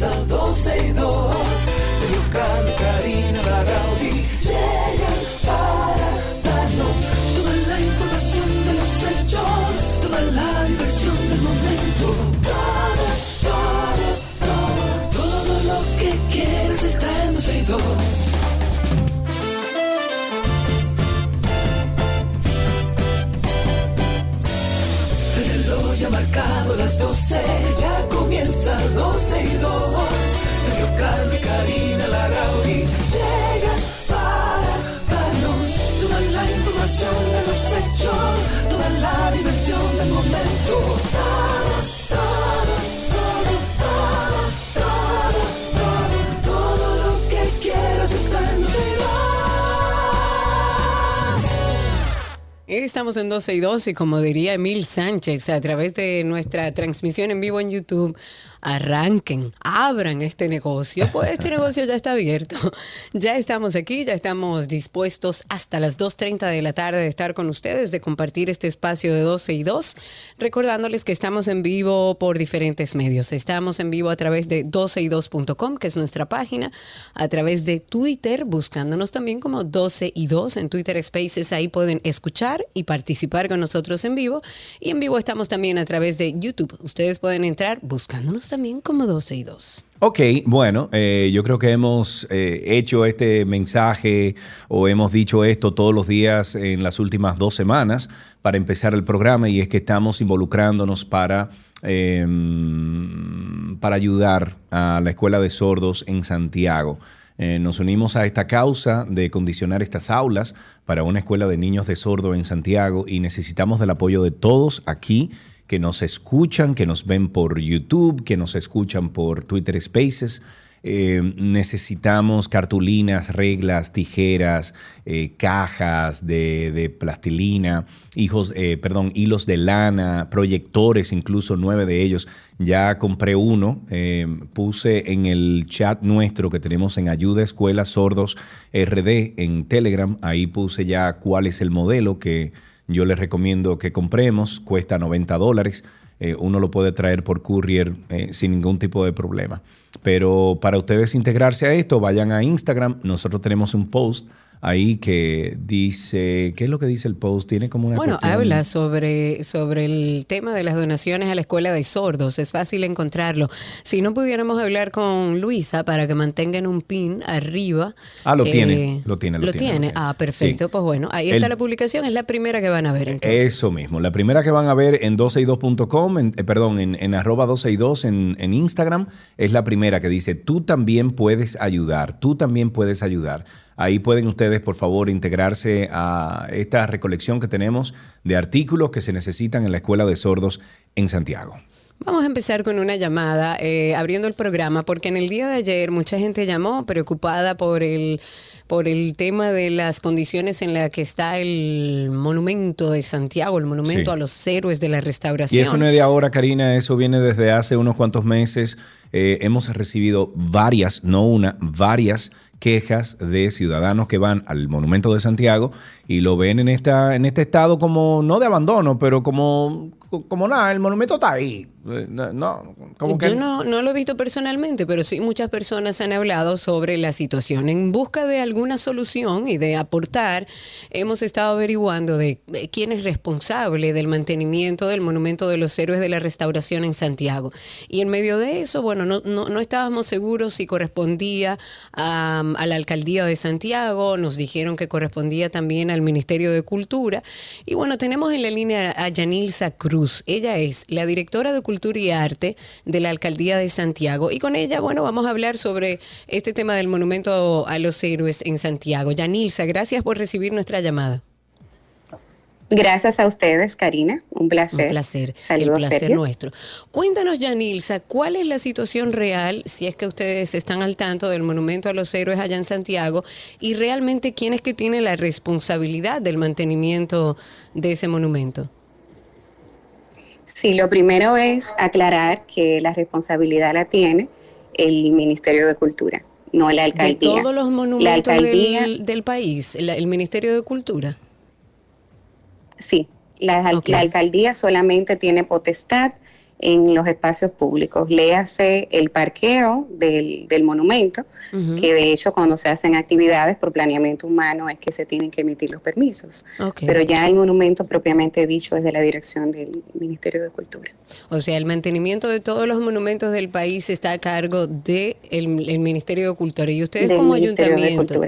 comienza 12 y 2. 12 y 2. Sergio y Karina Larrauri llegan para darnos toda la información de los hechos, toda la diversión del momento. Todo, todo, todo, todo, todo, lo que quieras está en 12 y 2. Estamos en 12 y 2 y como diría Emil Sánchez a través de nuestra transmisión en vivo en YouTube, arranquen, abran este negocio, pues este negocio ya está abierto. Ya estamos aquí, ya estamos dispuestos hasta las 2.30 de la tarde de estar con ustedes, de compartir este espacio de 12 y 2, recordándoles que estamos en vivo por diferentes medios. Estamos en vivo a través de 12y2.com, que es nuestra página, a través de Twitter, buscándonos también como 12 y 2 en Twitter Spaces, ahí pueden escuchar y participar con nosotros en vivo. Y en vivo estamos también a través de YouTube. Ustedes pueden entrar buscándonos también como 12 y 2. Ok, bueno, eh, yo creo que hemos eh, hecho este mensaje o hemos dicho esto todos los días en las últimas dos semanas para empezar el programa y es que estamos involucrándonos para, eh, para ayudar a la Escuela de Sordos en Santiago. Eh, nos unimos a esta causa de condicionar estas aulas para una escuela de niños de sordo en Santiago y necesitamos del apoyo de todos aquí que nos escuchan, que nos ven por YouTube, que nos escuchan por Twitter Spaces. Eh, necesitamos cartulinas, reglas, tijeras, eh, cajas de, de plastilina, hijos, eh, perdón, hilos de lana, proyectores, incluso nueve de ellos. Ya compré uno, eh, puse en el chat nuestro que tenemos en Ayuda Escuelas Sordos RD en Telegram, ahí puse ya cuál es el modelo que yo les recomiendo que compremos, cuesta 90 dólares. Eh, uno lo puede traer por courier eh, sin ningún tipo de problema. Pero para ustedes integrarse a esto, vayan a Instagram. Nosotros tenemos un post ahí que dice, ¿qué es lo que dice el post? Tiene como una... Bueno, cuestión- habla sobre, sobre el tema de las donaciones a la escuela de sordos. Es fácil encontrarlo. Si no pudiéramos hablar con Luisa para que mantengan un pin arriba. eh, Ah, lo tiene, lo tiene, lo Lo tiene, tiene. lo tiene. Ah, perfecto. Sí. Pues bueno, ahí está la publicación. Es la primera que van a ver entonces. Eso mismo. La primera que van a ver en 12y2.com, en- eh, perdón, en, en arroba 12y2 en, en Instagram, es la primera que dice, tú también puedes ayudar, tú también puedes ayudar. Ahí pueden ustedes, por favor, integrarse a esta recolección que tenemos de artículos que se necesitan en la Escuela de Sordos en Santiago. Vamos a empezar con una llamada, eh, abriendo el programa, porque en el día de ayer mucha gente llamó preocupada por el, por el tema de las condiciones en las que está el monumento de Santiago, el monumento Sí. a los héroes de la restauración. Y eso no es de ahora, Karina, eso viene desde hace unos cuantos meses. Eh, hemos recibido varias, no una, varias quejas de ciudadanos que van al Monumento de Santiago y lo ven en, esta, en este estado como, no de abandono, pero como, como nada, el monumento está ahí. Eh, No, como que... Yo no, no lo he visto personalmente, pero sí muchas personas han hablado sobre la situación. En busca de alguna solución y de aportar, hemos estado averiguando de eh, quién es responsable del mantenimiento del Monumento de los Héroes de la Restauración en Santiago. Y en medio de eso, bueno, no, no, no estábamos seguros si correspondía a, la Alcaldía de Santiago, nos dijeron que correspondía también al Ministerio de Cultura. Y bueno, tenemos en la línea a Yanilza Cruz. Ella es la directora de Cultura y Arte de la Alcaldía de Santiago. Y con ella, bueno, vamos a hablar sobre este tema del monumento a los héroes en Santiago. Yanilza, gracias por recibir nuestra llamada. Gracias a ustedes, Karina. Un placer. Un placer, Saludos, el placer Sergio. nuestro. Cuéntanos, Yanilza, ¿cuál es la situación real, si es que ustedes están al tanto del Monumento a los Héroes allá en Santiago, y realmente quién es que tiene la responsabilidad del mantenimiento de ese monumento? Sí, lo primero es aclarar que la responsabilidad la tiene el Ministerio de Cultura, no la De alcaldía. todos los monumentos alcaldía, del, del país, la- el Ministerio de Cultura. sí, la alcaldía solamente tiene potestad en los espacios públicos. Léase el parqueo del, del monumento, que de hecho cuando se hacen actividades por planeamiento humano es que se tienen que emitir los permisos. Pero ya el monumento propiamente dicho es de la dirección del Ministerio de Cultura. O sea, el mantenimiento de todos los monumentos del país está a cargo del de el Ministerio de Cultura. Y ustedes como ayuntamiento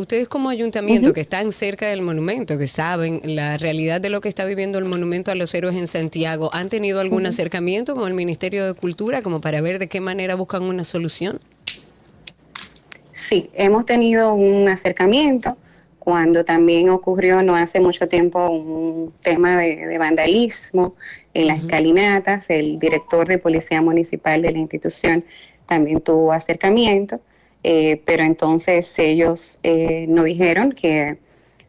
ustedes como ayuntamiento que están cerca del monumento, que saben la realidad de lo que está viviendo el monumento a los héroes en Santiago, ¿han tenido algún acercamiento con el Ministerio de Cultura como para ver de qué manera buscan una solución? Sí, hemos tenido un acercamiento cuando también ocurrió no hace mucho tiempo un tema de, vandalismo en las escalinatas, el director de Policía Municipal de la institución también tuvo acercamiento eh, pero entonces ellos eh, nos dijeron que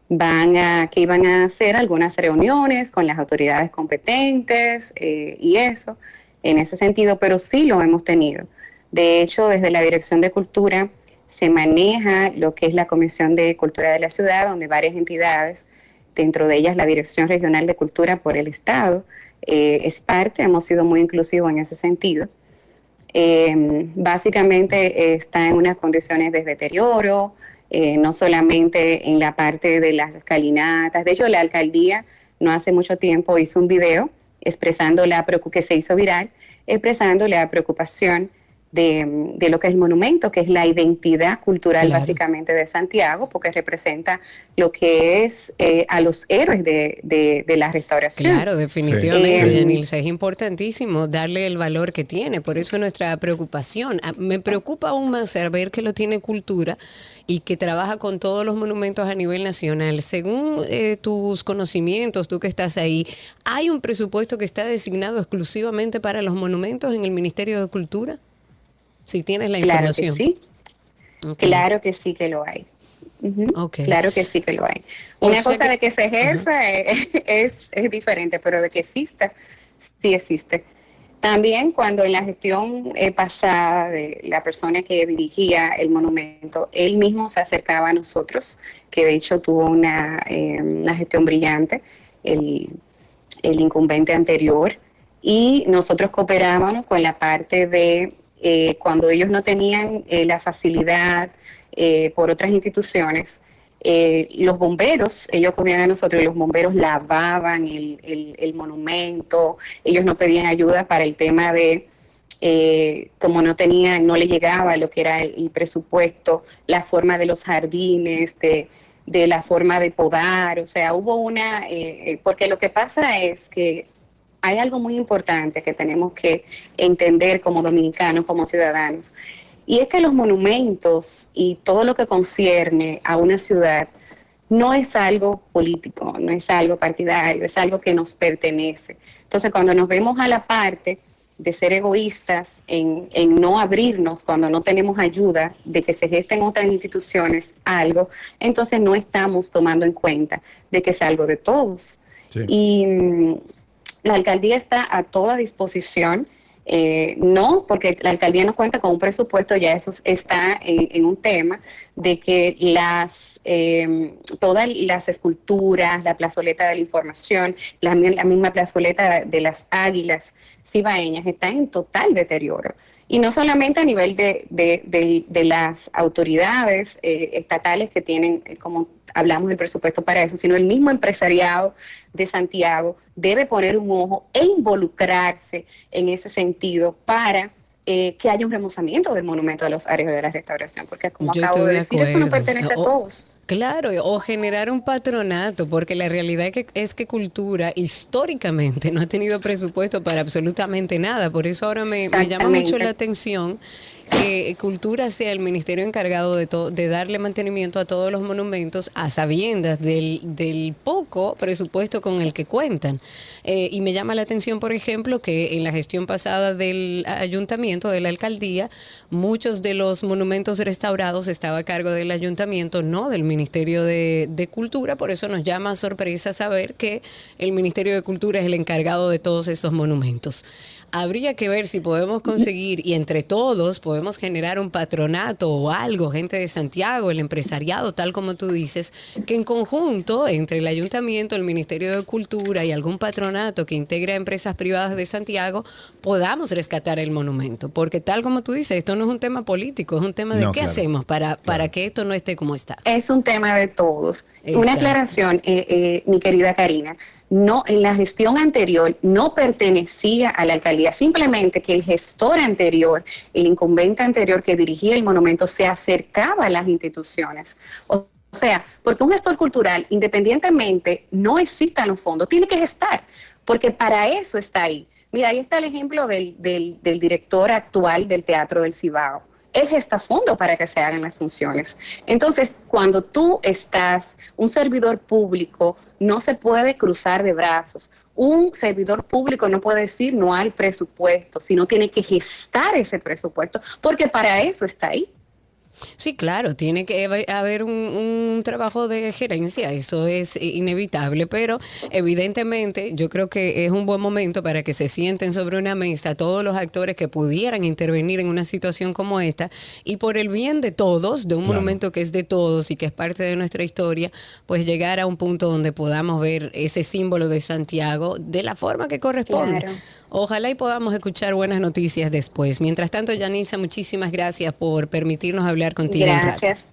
van a que iban a hacer algunas reuniones con las autoridades competentes eh, y eso en ese sentido, pero sí lo hemos tenido. De hecho, desde la Dirección de Cultura se maneja lo que es la Comisión de Cultura de la Ciudad, donde varias entidades, dentro de ellas la Dirección Regional de Cultura por el Estado, es parte, hemos sido muy inclusivos en ese sentido. Eh, básicamente está en unas condiciones de deterioro, eh, no solamente en la parte de las escalinatas. De hecho, la alcaldía no hace mucho tiempo hizo un video expresando la que se hizo viral, expresando la preocupación de, lo que es el monumento, que es la identidad cultural básicamente de Santiago, porque representa lo que es eh, a los héroes de, la restauración. Claro, definitivamente, eh, es importantísimo darle el valor que tiene, por eso nuestra preocupación. Ah, me preocupa aún más saber que lo tiene cultura y que trabaja con todos los monumentos a nivel nacional. Según eh, tus conocimientos, tú que estás ahí, ¿hay un presupuesto que está designado exclusivamente para los monumentos en el Ministerio de Cultura? Si tienes la información. Claro que sí. Claro que sí que lo hay. Claro que sí que lo hay. Una cosa de que se ejerza es, es, diferente, pero de que exista, sí existe. También cuando en la gestión eh, pasada de la persona que dirigía el monumento, él mismo se acercaba a nosotros, que de hecho tuvo una, eh, una gestión brillante, el, el incumbente anterior, y nosotros cooperábamos con la parte de eh, cuando ellos no tenían eh, la facilidad eh, por otras instituciones, los bomberos, ellos acudían a nosotros y los bomberos lavaban el, monumento, ellos no pedían ayuda para el tema de, como no tenían, no le llegaba lo que era el, presupuesto, la forma de los jardines, de, de, la forma de podar, o sea, hubo una, porque lo que pasa es que hay algo muy importante que tenemos que entender como dominicanos, como ciudadanos, y es que los monumentos y todo lo que concierne a una ciudad no es algo político, no es algo partidario, es algo que nos pertenece. Entonces, cuando nos vemos a la parte de ser egoístas en, en no abrirnos cuando no tenemos ayuda de que se gesten otras instituciones algo, entonces no estamos tomando en cuenta de que es algo de todos. Y la alcaldía está a toda disposición. Eh, no, porque la alcaldía no cuenta con un presupuesto, ya eso está en, un tema de que las em, todas las esculturas, la plazoleta de la información, la, misma plazoleta de las águilas cibaeñas está en total deterioro. Y no solamente a nivel de, de, las autoridades eh, estatales que tienen eh, como hablamos del presupuesto para eso, sino el mismo empresariado de Santiago debe poner un ojo e involucrarse en ese sentido para eh, que haya un remozamiento del monumento de los áreas de la restauración, porque como acabo de, decir, eso no pertenece a todos. Claro, o generar un patronato, porque la realidad es que, es que cultura históricamente no ha tenido presupuesto para absolutamente nada. Por eso ahora me, me llama mucho la atención que Cultura sea el ministerio encargado de, de darle mantenimiento a todos los monumentos a sabiendas del, poco presupuesto con el que cuentan. Eh, y me llama la atención, por ejemplo, que en la gestión pasada del ayuntamiento, de la alcaldía, muchos de los monumentos restaurados estaba a cargo del ayuntamiento, no del Ministerio de, de Cultura. Por eso nos llama sorpresa saber que el Ministerio de Cultura es el encargado de todos esos monumentos habría que ver si podemos conseguir y entre todos podemos generar un patronato o algo, gente de Santiago, el empresariado, tal como tú dices, que en conjunto entre el ayuntamiento, el Ministerio de Cultura y algún patronato que integre a empresas privadas de Santiago, podamos rescatar el monumento. Porque tal como tú dices, esto no es un tema político, es un tema de qué hacemos para, para que esto no esté como está. Es un tema de todos. Una aclaración, eh, eh, mi querida Karina no en la gestión anterior no pertenecía a la alcaldía, simplemente que el gestor anterior, el incumbente anterior que dirigía el monumento se acercaba a las instituciones. O sea, porque un gestor cultural, independientemente no exista en los fondos, tiene que gestar, porque para eso está ahí. Mira, ahí está el ejemplo del, del, del director actual del Teatro del Cibao. Él gesta fondos para que se hagan las funciones. Entonces, cuando tú estás, un servidor público, no se puede cruzar de brazos. Un servidor público no puede decir no hay presupuesto, sino tiene que gestar ese presupuesto, porque para eso está ahí. Sí, claro, tiene que haber un, trabajo de gerencia, eso es inevitable, pero evidentemente yo creo que es un buen momento para que se sienten sobre una mesa todos los actores que pudieran intervenir en una situación como esta y por el bien de todos, de un monumento que es de todos y que es parte de nuestra historia, pues llegar a un punto donde podamos ver ese símbolo de Santiago de la forma que corresponde. Ojalá y podamos escuchar buenas noticias después. Mientras tanto, Yanisa, muchísimas gracias por permitirnos hablar contigo. Gracias.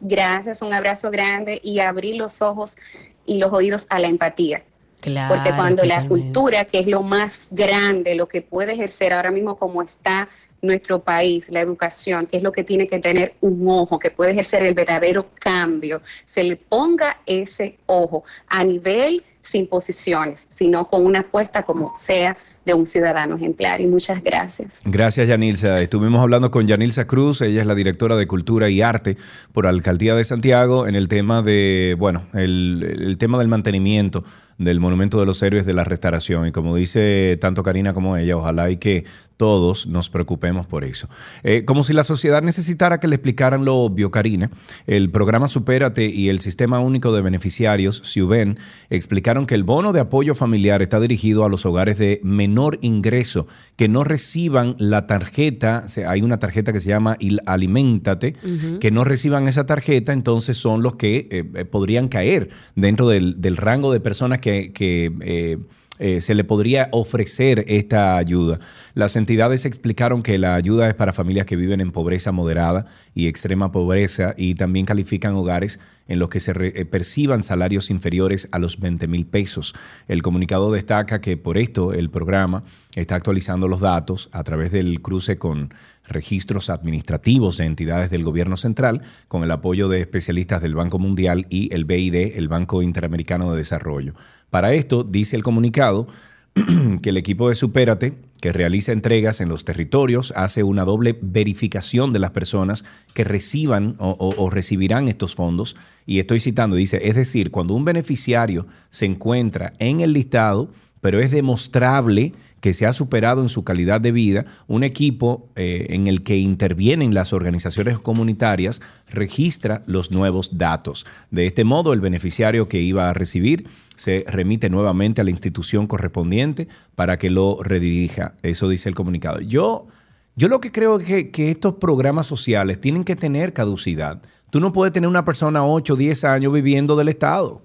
Gracias, un abrazo grande y abrir los ojos y los oídos a la empatía. Claro, Porque cuando la cultura, que es lo más grande, lo que puede ejercer ahora mismo como está nuestro país, la educación, que es lo que tiene que tener un ojo, que puede ejercer el verdadero cambio, se le ponga ese ojo a nivel sin posiciones, sino con una apuesta como sea de un ciudadano ejemplar. Y muchas gracias. Gracias, Yanilza. Estuvimos hablando con Yanilza Cruz, ella es la directora de Cultura y Arte por Alcaldía de Santiago en el tema de, bueno, el tema del mantenimiento del Monumento de los Héroes de la Restauración. Y como dice tanto Karina como ella, ojalá y que todos nos preocupemos por eso. Eh, como si la sociedad necesitara que le explicaran lo obvio, Karina, el programa Supérate y el Sistema Único de Beneficiarios, SIUBEN, explicaron que el bono de apoyo familiar está dirigido a los hogares de menor ingreso que no reciban la tarjeta, hay una tarjeta que se llama Alimentate, que no reciban esa tarjeta, entonces son los que eh, eh, podrían caer dentro del, del rango de personas que, eh, eh, se le podría ofrecer esta ayuda. Las entidades explicaron que la ayuda es para familias que viven en pobreza moderada y extrema pobreza y también califican hogares en los que se eh, perciban salarios inferiores a los 20 mil pesos. El comunicado destaca que por esto el programa está actualizando los datos a través del cruce con registros administrativos de entidades del gobierno central con el apoyo de especialistas del Banco Mundial y el BID, el Banco Interamericano de Desarrollo. Para esto, dice el comunicado, que el equipo de Supérate, que realiza entregas en los territorios, hace una doble verificación de las personas que reciban o, recibirán estos fondos. Y estoy citando, dice, es decir, cuando un beneficiario se encuentra en el listado, pero es demostrable que se ha superado en su calidad de vida, un equipo eh, en el que intervienen las organizaciones comunitarias registra los nuevos datos. De este modo, el beneficiario que iba a recibir se remite nuevamente a la institución correspondiente para que lo redirija. Eso dice el comunicado. Yo, yo lo que creo es que, que estos programas sociales tienen que tener caducidad. Tú no puedes tener una persona 8 o 10 años viviendo del Estado.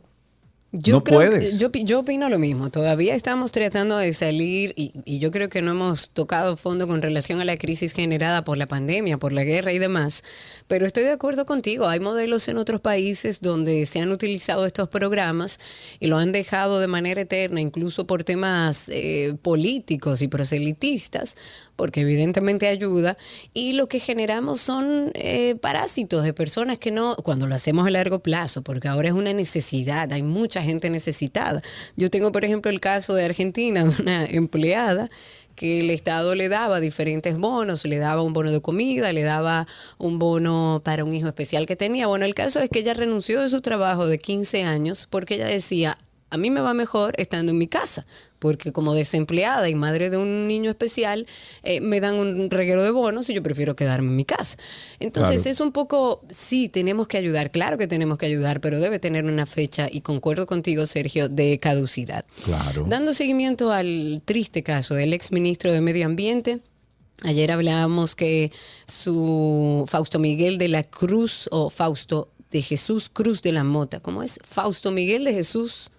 Yo no puedes. yo, yo, opino lo mismo. Todavía estamos tratando de salir y, y, yo creo que no hemos tocado fondo con relación a la crisis generada por la pandemia, por la guerra y demás. Pero estoy de acuerdo contigo. Hay modelos en otros países donde se han utilizado estos programas y lo han dejado de manera eterna, incluso por temas eh, políticos y proselitistas, porque evidentemente ayuda, y lo que generamos son eh, parásitos de personas que no, cuando lo hacemos a largo plazo, porque ahora es una necesidad, hay mucha gente necesitada. Yo tengo, por ejemplo, el caso de Argentina, una empleada que el Estado le daba diferentes bonos, le daba un bono de comida, le daba un bono para un hijo especial que tenía. Bueno, el caso es que ella renunció de su trabajo de 15 años porque ella decía, a mí me va mejor estando en mi casa, porque como desempleada y madre de un niño especial, eh, me dan un reguero de bonos y yo prefiero quedarme en mi casa. Entonces es un poco, sí, tenemos que ayudar, claro que tenemos que ayudar, pero debe tener una fecha, y concuerdo contigo, Sergio, de caducidad. Claro. Dando seguimiento al triste caso del ex ministro de Medio Ambiente, Ayer hablábamos que su Fausto Miguel de la Cruz o Fausto de Jesús Cruz de la Mota, ¿cómo es? Fausto Miguel de Jesús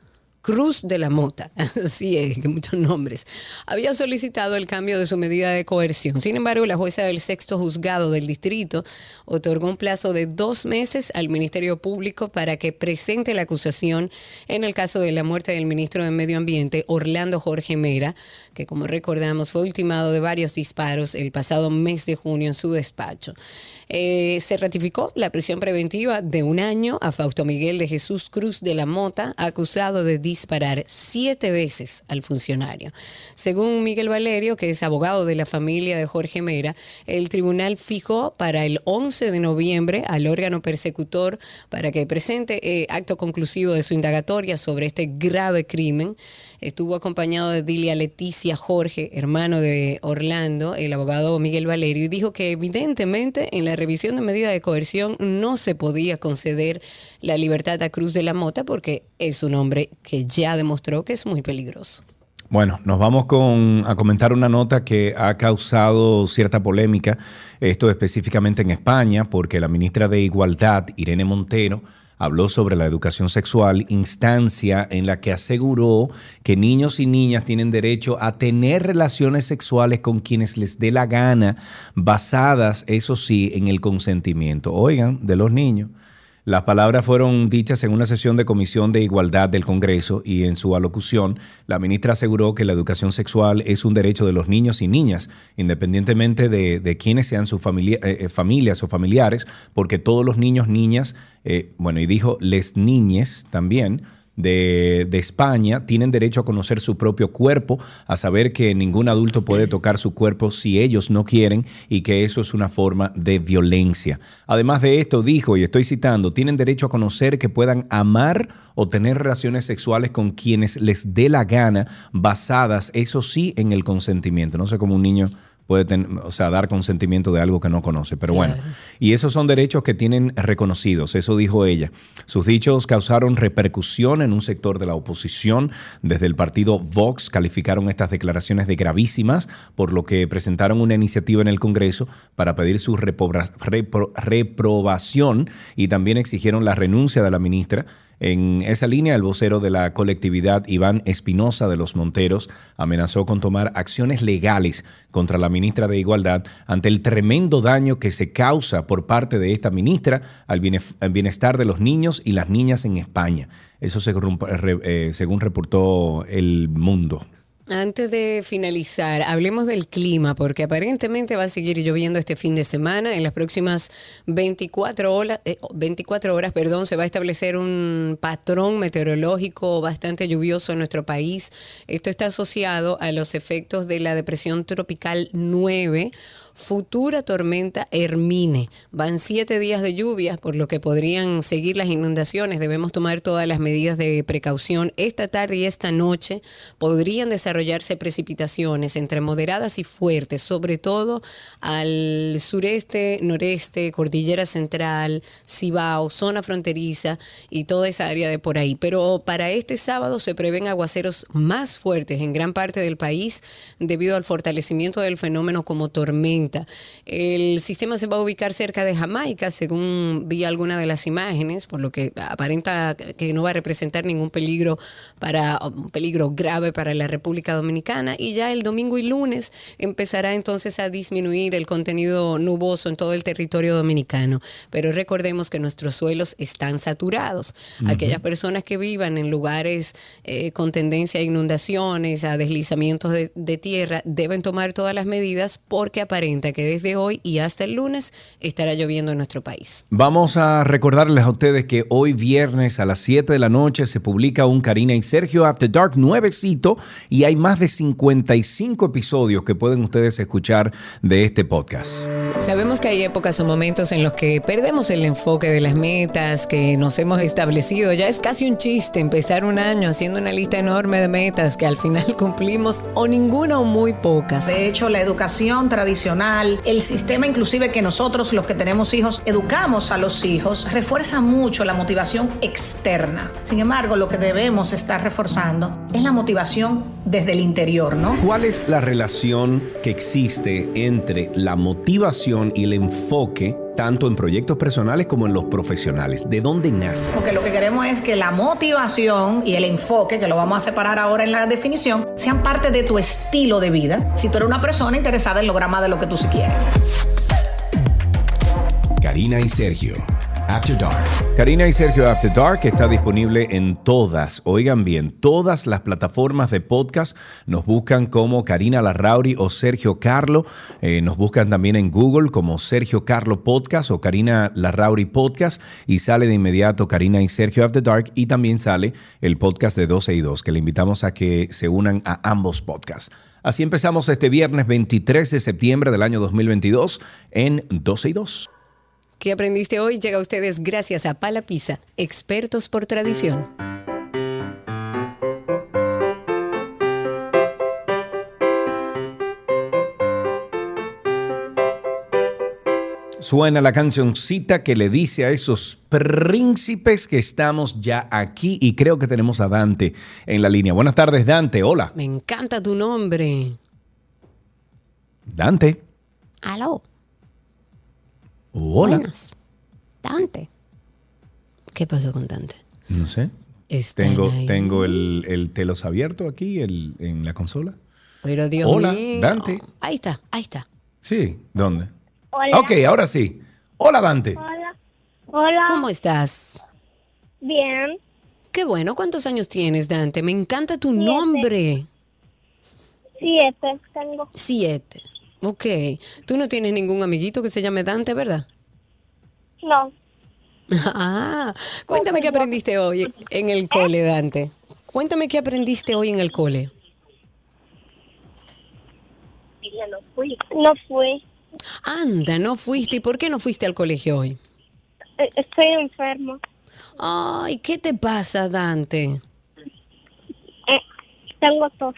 Cruz de la Mota, así es, muchos nombres, había solicitado el cambio de su medida de coerción. Sin embargo, la jueza del sexto juzgado del distrito otorgó un plazo de dos meses al Ministerio Público para que presente la acusación en el caso de la muerte del ministro de Medio Ambiente, Orlando Jorge Mera, que como recordamos fue ultimado de varios disparos el pasado mes de junio en su despacho. Eh, se ratificó la prisión preventiva de un año a Fausto Miguel de Jesús Cruz de la Mota, acusado de disparar siete veces al funcionario. Según Miguel Valerio, que es abogado de la familia de Jorge Mera, el tribunal fijó para el 11 de noviembre al órgano persecutor para que presente eh, acto conclusivo de su indagatoria sobre este grave crimen. Estuvo acompañado de Dilia Leticia Jorge, hermano de Orlando, el abogado Miguel Valerio, y dijo que evidentemente en la revisión de medida de coerción no se podía conceder la libertad a Cruz de la Mota porque es un hombre que ya demostró que es muy peligroso. Bueno, nos vamos con, a comentar una nota que ha causado cierta polémica, esto específicamente en España, porque la ministra de Igualdad, Irene Montero, habló sobre la educación sexual, instancia en la que aseguró que niños y niñas tienen derecho a tener relaciones sexuales con quienes les dé la gana, basadas, eso sí, en el consentimiento. Oigan, de los niños. Las palabras fueron dichas en una sesión de Comisión de Igualdad del Congreso y en su alocución, la ministra aseguró que la educación sexual es un derecho de los niños y niñas, independientemente de, de quiénes sean sus eh, eh, familias o familiares, porque todos los niños, niñas, eh, bueno, y dijo les niñes también, de, España tienen derecho a conocer su propio cuerpo, a saber que ningún adulto puede tocar su cuerpo si ellos no quieren y que eso es una forma de violencia. Además de esto, dijo, y estoy citando, tienen derecho a conocer que puedan amar o tener relaciones sexuales con quienes les dé la gana, basadas, eso sí, en el consentimiento. No sé cómo un niño puede tener, o sea, dar consentimiento de algo que no conoce. Pero bueno, y esos son derechos que tienen reconocidos, eso dijo ella. Sus dichos causaron repercusión en un sector de la oposición. Desde el partido Vox calificaron estas declaraciones de gravísimas, por lo que presentaron una iniciativa en el Congreso para pedir su reprobación y también exigieron la renuncia de la ministra en esa línea, el vocero de la colectividad, Iván Espinosa de los Monteros, amenazó con tomar acciones legales contra la ministra de Igualdad ante el tremendo daño que se causa por parte de esta ministra al bienestar de los niños y las niñas en España. Eso eh, según reportó El Mundo. Antes de finalizar, hablemos del clima, porque aparentemente va a seguir lloviendo este fin de semana. En las próximas 24 horas, 24 eh, horas perdón, se va a establecer un patrón meteorológico bastante lluvioso en nuestro país. Esto está asociado a los efectos de la depresión tropical 9 futura tormenta Hermine. Van siete días de lluvia, por lo que podrían seguir las inundaciones. Debemos tomar todas las medidas de precaución. Esta tarde y esta noche podrían desarrollarse precipitaciones entre moderadas y fuertes, sobre todo al sureste, noreste, cordillera central, Cibao, zona fronteriza y toda esa área de por ahí. Pero para este sábado se prevén aguaceros más fuertes en gran parte del país debido al fortalecimiento del fenómeno como tormenta el sistema se va a ubicar cerca de Jamaica, según vi alguna de las imágenes, por lo que aparenta que no va a representar ningún peligro para un peligro grave para la República Dominicana. Y ya el domingo y lunes empezará entonces a disminuir el contenido nuboso en todo el territorio dominicano. Pero recordemos que nuestros suelos están saturados. Aquellas personas que vivan en lugares eh, con tendencia a inundaciones, a deslizamientos de tierra, deben tomar todas las medidas porque aparentemente que desde hoy y hasta el lunes estará lloviendo en nuestro país. Vamos a recordarles a ustedes que hoy viernes a las 7 de la noche se publica un Karina y Sergio After Dark nuevecito y hay más de 55 episodios que pueden ustedes escuchar de este podcast. Sabemos que hay épocas o momentos en los que perdemos el enfoque de las metas que nos hemos establecido. Ya es casi un chiste empezar un año haciendo una lista enorme de metas que al final cumplimos o ninguna o muy pocas. De hecho, la educación tradicional el sistema inclusive que nosotros los que tenemos hijos educamos a los hijos, refuerza mucho la motivación externa. Sin embargo, lo que debemos estar reforzando es la motivación desde el interior, ¿no? ¿Cuál es la relación que existe entre la motivación y el enfoque tanto en proyectos personales como en los profesionales? ¿De dónde nace? Porque lo que queremos es que la motivación y el enfoque, que lo vamos a separar ahora en la definición, sean parte de tu estilo de vida. Si tú eres una persona interesada en lograr más de lo que tú sí quieres. Karina y Sergio After Dark. Karina y Sergio After Dark está disponible en todas, oigan bien, todas las plataformas de podcast. Nos buscan como Karina Larrauri o Sergio Carlo. Eh, nos buscan también en Google como Sergio Carlo Podcast o Karina Larrauri Podcast. Y sale de inmediato Karina y Sergio After Dark. Y también sale el podcast de 12 y 2, que le invitamos a que se unan a ambos podcasts. Así empezamos este viernes 23 de septiembre del año 2022 en 12 y 2. ¿Qué aprendiste hoy? Llega a ustedes gracias a Pala Pizza, expertos por tradición. Suena la cancioncita que le dice a esos príncipes que estamos ya aquí y creo que tenemos a Dante en la línea. Buenas tardes, Dante. Hola. Me encanta tu nombre. Dante. Aló. Hola. Dante. ¿Qué pasó con Dante? No sé. tengo tengo el, telos abierto aquí en la consola. Pero Dios Hola, mío. Dante. Ahí está, ahí está. Sí, ¿dónde? Hola. Ok, ahora sí. Hola, Dante. Hola. Hola. ¿Cómo estás? Bien. Qué bueno. ¿Cuántos años tienes, Dante? Me encanta tu nombre. Siete tengo. Siete. Ok. Tú no tienes ningún amiguito que se llame Dante, ¿verdad? No. Ah, cuéntame qué aprendiste hoy en el cole, Dante. Cuéntame qué aprendiste hoy en el cole. No fui. No fui. Anda, no fuiste. ¿Y por qué no fuiste al colegio hoy? Eh, estoy enfermo. Ay, ¿qué te pasa, Dante? Eh, tengo tos.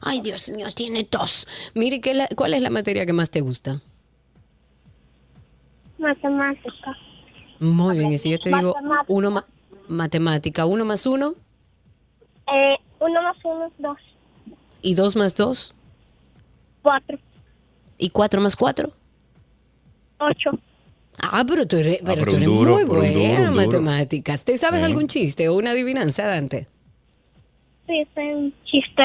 Ay, Dios mío, tiene tos. Mire, ¿qué ¿cuál es la materia que más te gusta? Matemática. Muy bien, y si yo te digo uno más matemática, uno más uno. Eh, uno más uno es dos. ¿Y dos más dos? Cuatro. ¿Y cuatro más cuatro? Ocho. Ah, pero tú eres, pero tú eres muy buena en matemáticas. ¿Te sabes algún chiste o una adivinanza, Dante? Sí, es un chiste.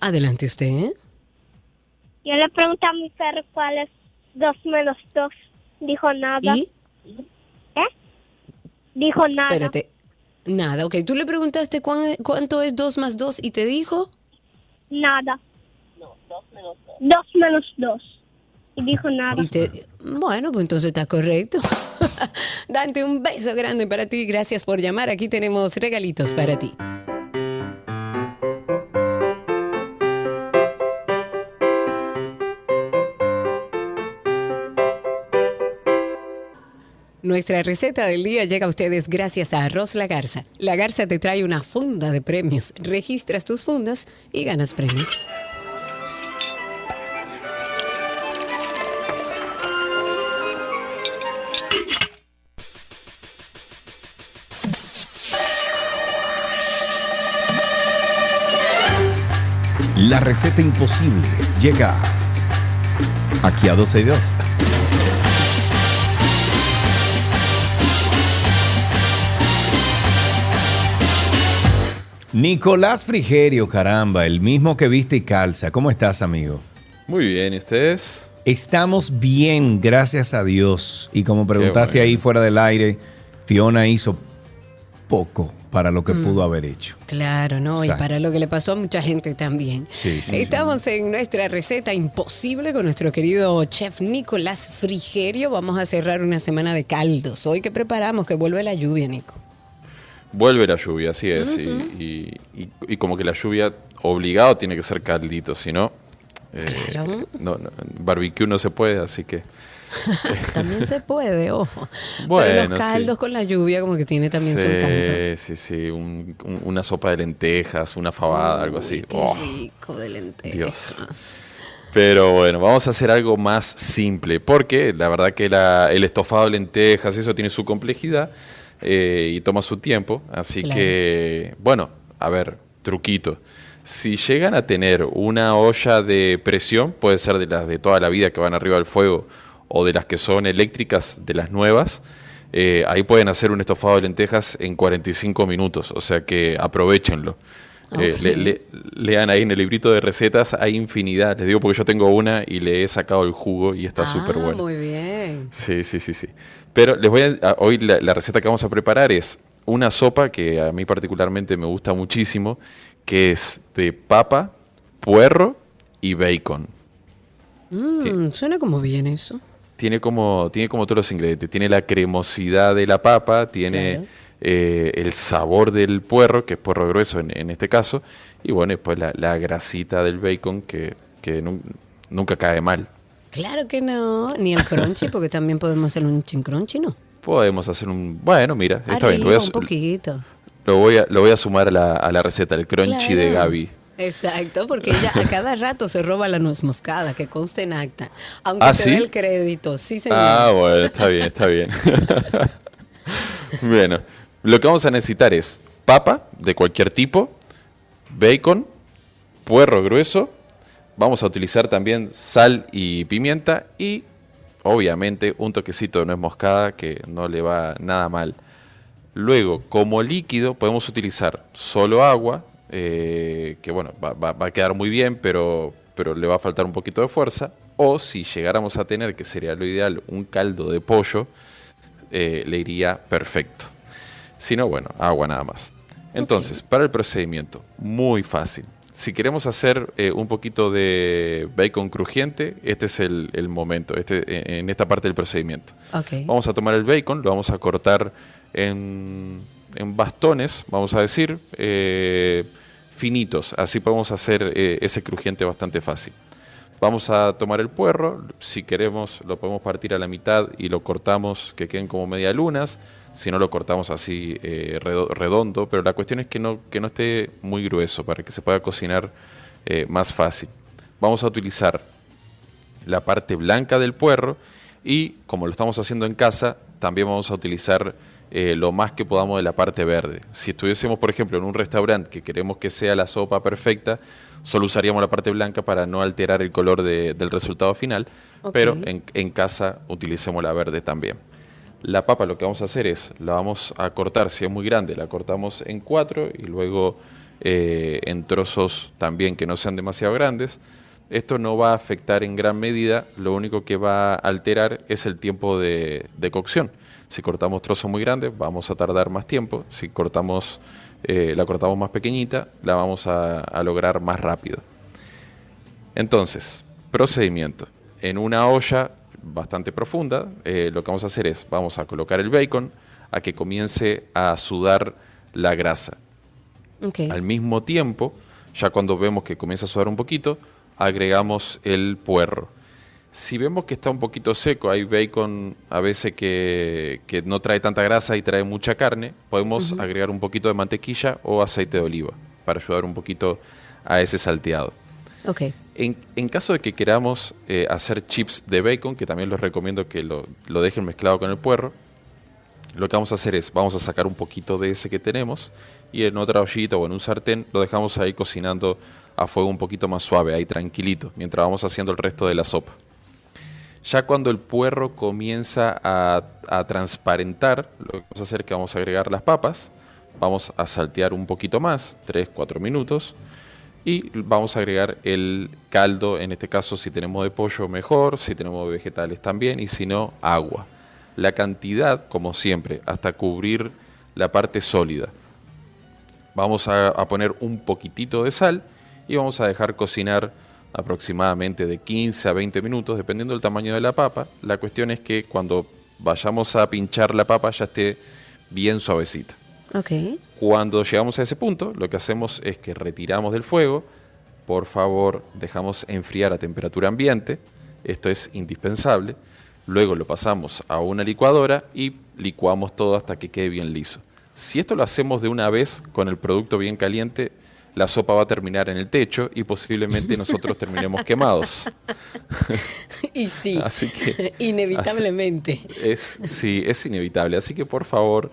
Adelante usted. Yo le pregunté a mi perro cuál es dos menos dos. Dijo nada. ¿Y? ¿Eh? Dijo nada. Espérate. Nada, ok. ¿Tú le preguntaste cuánto es dos más dos y te dijo? Nada. No, dos menos dos. Dos menos dos. Y dijo nada. Bueno, pues entonces está correcto. Dante, un beso grande para ti. Gracias por llamar. Aquí tenemos regalitos para ti. Nuestra receta del día llega a ustedes gracias a Arroz La Garza. La Garza te trae una funda de premios. Registras tus fundas y ganas premios. La receta imposible llega aquí a 12 y 2. Nicolás Frigerio, caramba, el mismo que viste y calza. ¿Cómo estás, amigo? Muy bien, ¿y ustedes? Estamos bien, gracias a Dios. Y como preguntaste ahí fuera del aire, Fiona hizo poco para lo que mm. pudo haber hecho. Claro, ¿no? Y para lo que le pasó a mucha gente también. Sí, sí, Estamos en nuestra receta imposible con nuestro querido chef Nicolás Frigerio. Vamos a cerrar una semana de caldos. Hoy que preparamos, que vuelve la lluvia, Nico. Vuelve la lluvia, así es. y, como que la lluvia obligado tiene que ser caldito, si no, eh, no, barbecue no se puede, así que... también se puede, ojo. Bueno, los caldos con la lluvia como que tiene también su encanto. Sí, sí, una sopa de lentejas, una fabada, algo así. Qué rico de lentejas. Pero bueno, vamos a hacer algo más simple, porque la verdad que el estofado de lentejas, eso tiene su complejidad eh, y toma su tiempo. Así que, bueno, a ver, truquito. Si llegan a tener una olla de presión, puede ser de las de toda la vida que van arriba del fuego o de las que son eléctricas, de las nuevas, eh, ahí pueden hacer un estofado de lentejas en 45 minutos, o sea que aprovechenlo. Eh, lean ahí en el librito de recetas, hay infinidad. Les digo porque yo tengo una y le he sacado el jugo y está ah, súper bueno. Muy bien. Sí, sí, sí, sí. Pero les voy a, hoy la, receta que vamos a preparar es una sopa que a mí particularmente me gusta muchísimo, que es de papa, puerro y bacon. Mm, suena como bien eso. Tiene como, tiene como todos los ingredientes. Tiene la cremosidad de la papa, tiene eh, el sabor del puerro, que es puerro grueso en, este caso, y bueno, después la, la grasita del bacon que, nunca cae mal. Claro que no, ni el crunchy, porque también podemos hacer un chin crunchy, ¿no? Podemos hacer un, bueno, mira, está bien. Voy a, un poquito. Lo voy a, lo voy a sumar a la, a la receta, el crunchy de Gaby. Exacto, porque ella a cada rato se roba la nuez moscada, que conste en acta. Aunque ¿Ah, te dé el crédito, sí, señor. Ah, bueno, está bien, está bien. bueno, lo que vamos a necesitar es papa de cualquier tipo, bacon, puerro grueso, vamos a utilizar también sal y pimienta y obviamente un toquecito de nuez moscada que no le va nada mal. Luego, como líquido, podemos utilizar solo agua, eh, que bueno, va, a quedar muy bien, pero, pero le va a faltar un poquito de fuerza. O si llegáramos a tener, que sería lo ideal, un caldo de pollo, eh, le iría perfecto. Si no, bueno, agua nada más. Entonces, para el procedimiento, muy fácil. Si queremos hacer eh, un poquito de bacon crujiente, este es el, momento, este, en esta parte del procedimiento. Vamos a tomar el bacon, lo vamos a cortar en, bastones, vamos a decir, eh, finitos. Así podemos hacer eh, ese crujiente bastante fácil. Vamos a tomar el puerro, si queremos lo podemos partir a la mitad y lo cortamos que queden como media lunas, si no lo cortamos así eh, redondo, pero la cuestión es que no, que no esté muy grueso para que se pueda cocinar eh, más fácil. Vamos a utilizar la parte blanca del puerro y como lo estamos haciendo en casa, también vamos a utilizar eh, lo más que podamos de la parte verde. Si estuviésemos, por ejemplo, en un restaurante que queremos que sea la sopa perfecta, solo usaríamos la parte blanca para no alterar el color del resultado final, pero en, casa utilicemos la verde también. La papa lo que vamos a hacer es, la vamos a cortar, si es muy grande, la cortamos en cuatro y luego eh, en trozos también que no sean demasiado grandes. Esto no va a afectar en gran medida, lo único que va a alterar es el tiempo de, cocción. Si cortamos trozos muy grandes, vamos a tardar más tiempo. Si cortamos eh, la cortamos más pequeñita, la vamos a, lograr más rápido. Entonces, procedimiento. En una olla bastante profunda, eh, lo que vamos a hacer es, vamos a colocar el bacon a que comience a sudar la grasa. Al mismo tiempo, ya cuando vemos que comienza a sudar un poquito, agregamos el puerro si vemos que está un poquito seco, hay bacon a veces que, no trae tanta grasa y trae mucha carne, podemos agregar un poquito de mantequilla o aceite de oliva para ayudar un poquito a ese salteado. Okay. En, caso de que queramos eh, hacer chips de bacon, que también les recomiendo que lo, dejen mezclado con el puerro, lo que vamos a hacer es, vamos a sacar un poquito de ese que tenemos y en otra ollita o en un sartén lo dejamos ahí cocinando a fuego un poquito más suave, ahí tranquilito, mientras vamos haciendo el resto de la sopa. Ya cuando el puerro comienza a, transparentar, lo que vamos a hacer es que vamos a agregar las papas, vamos a saltear un poquito más, 3-4 minutos, y vamos a agregar el caldo, en este caso si tenemos de pollo mejor, si tenemos de vegetales también, y si no, agua. La cantidad, como siempre, hasta cubrir la parte sólida. Vamos a poner un poquitito de sal y vamos a dejar cocinar aproximadamente de 15 a 20 minutos, dependiendo del tamaño de la papa. La cuestión es que cuando vayamos a pinchar la papa ya esté bien suavecita. Okay. Cuando llegamos a ese punto, lo que hacemos es que retiramos del fuego, por favor dejamos enfriar a temperatura ambiente, esto es indispensable, luego lo pasamos a una licuadora y licuamos todo hasta que quede bien liso. Si esto lo hacemos de una vez con el producto bien caliente, la sopa va a terminar en el techo y posiblemente nosotros terminemos quemados. y sí, así que, inevitablemente. es, sí, es inevitable. Así que por favor,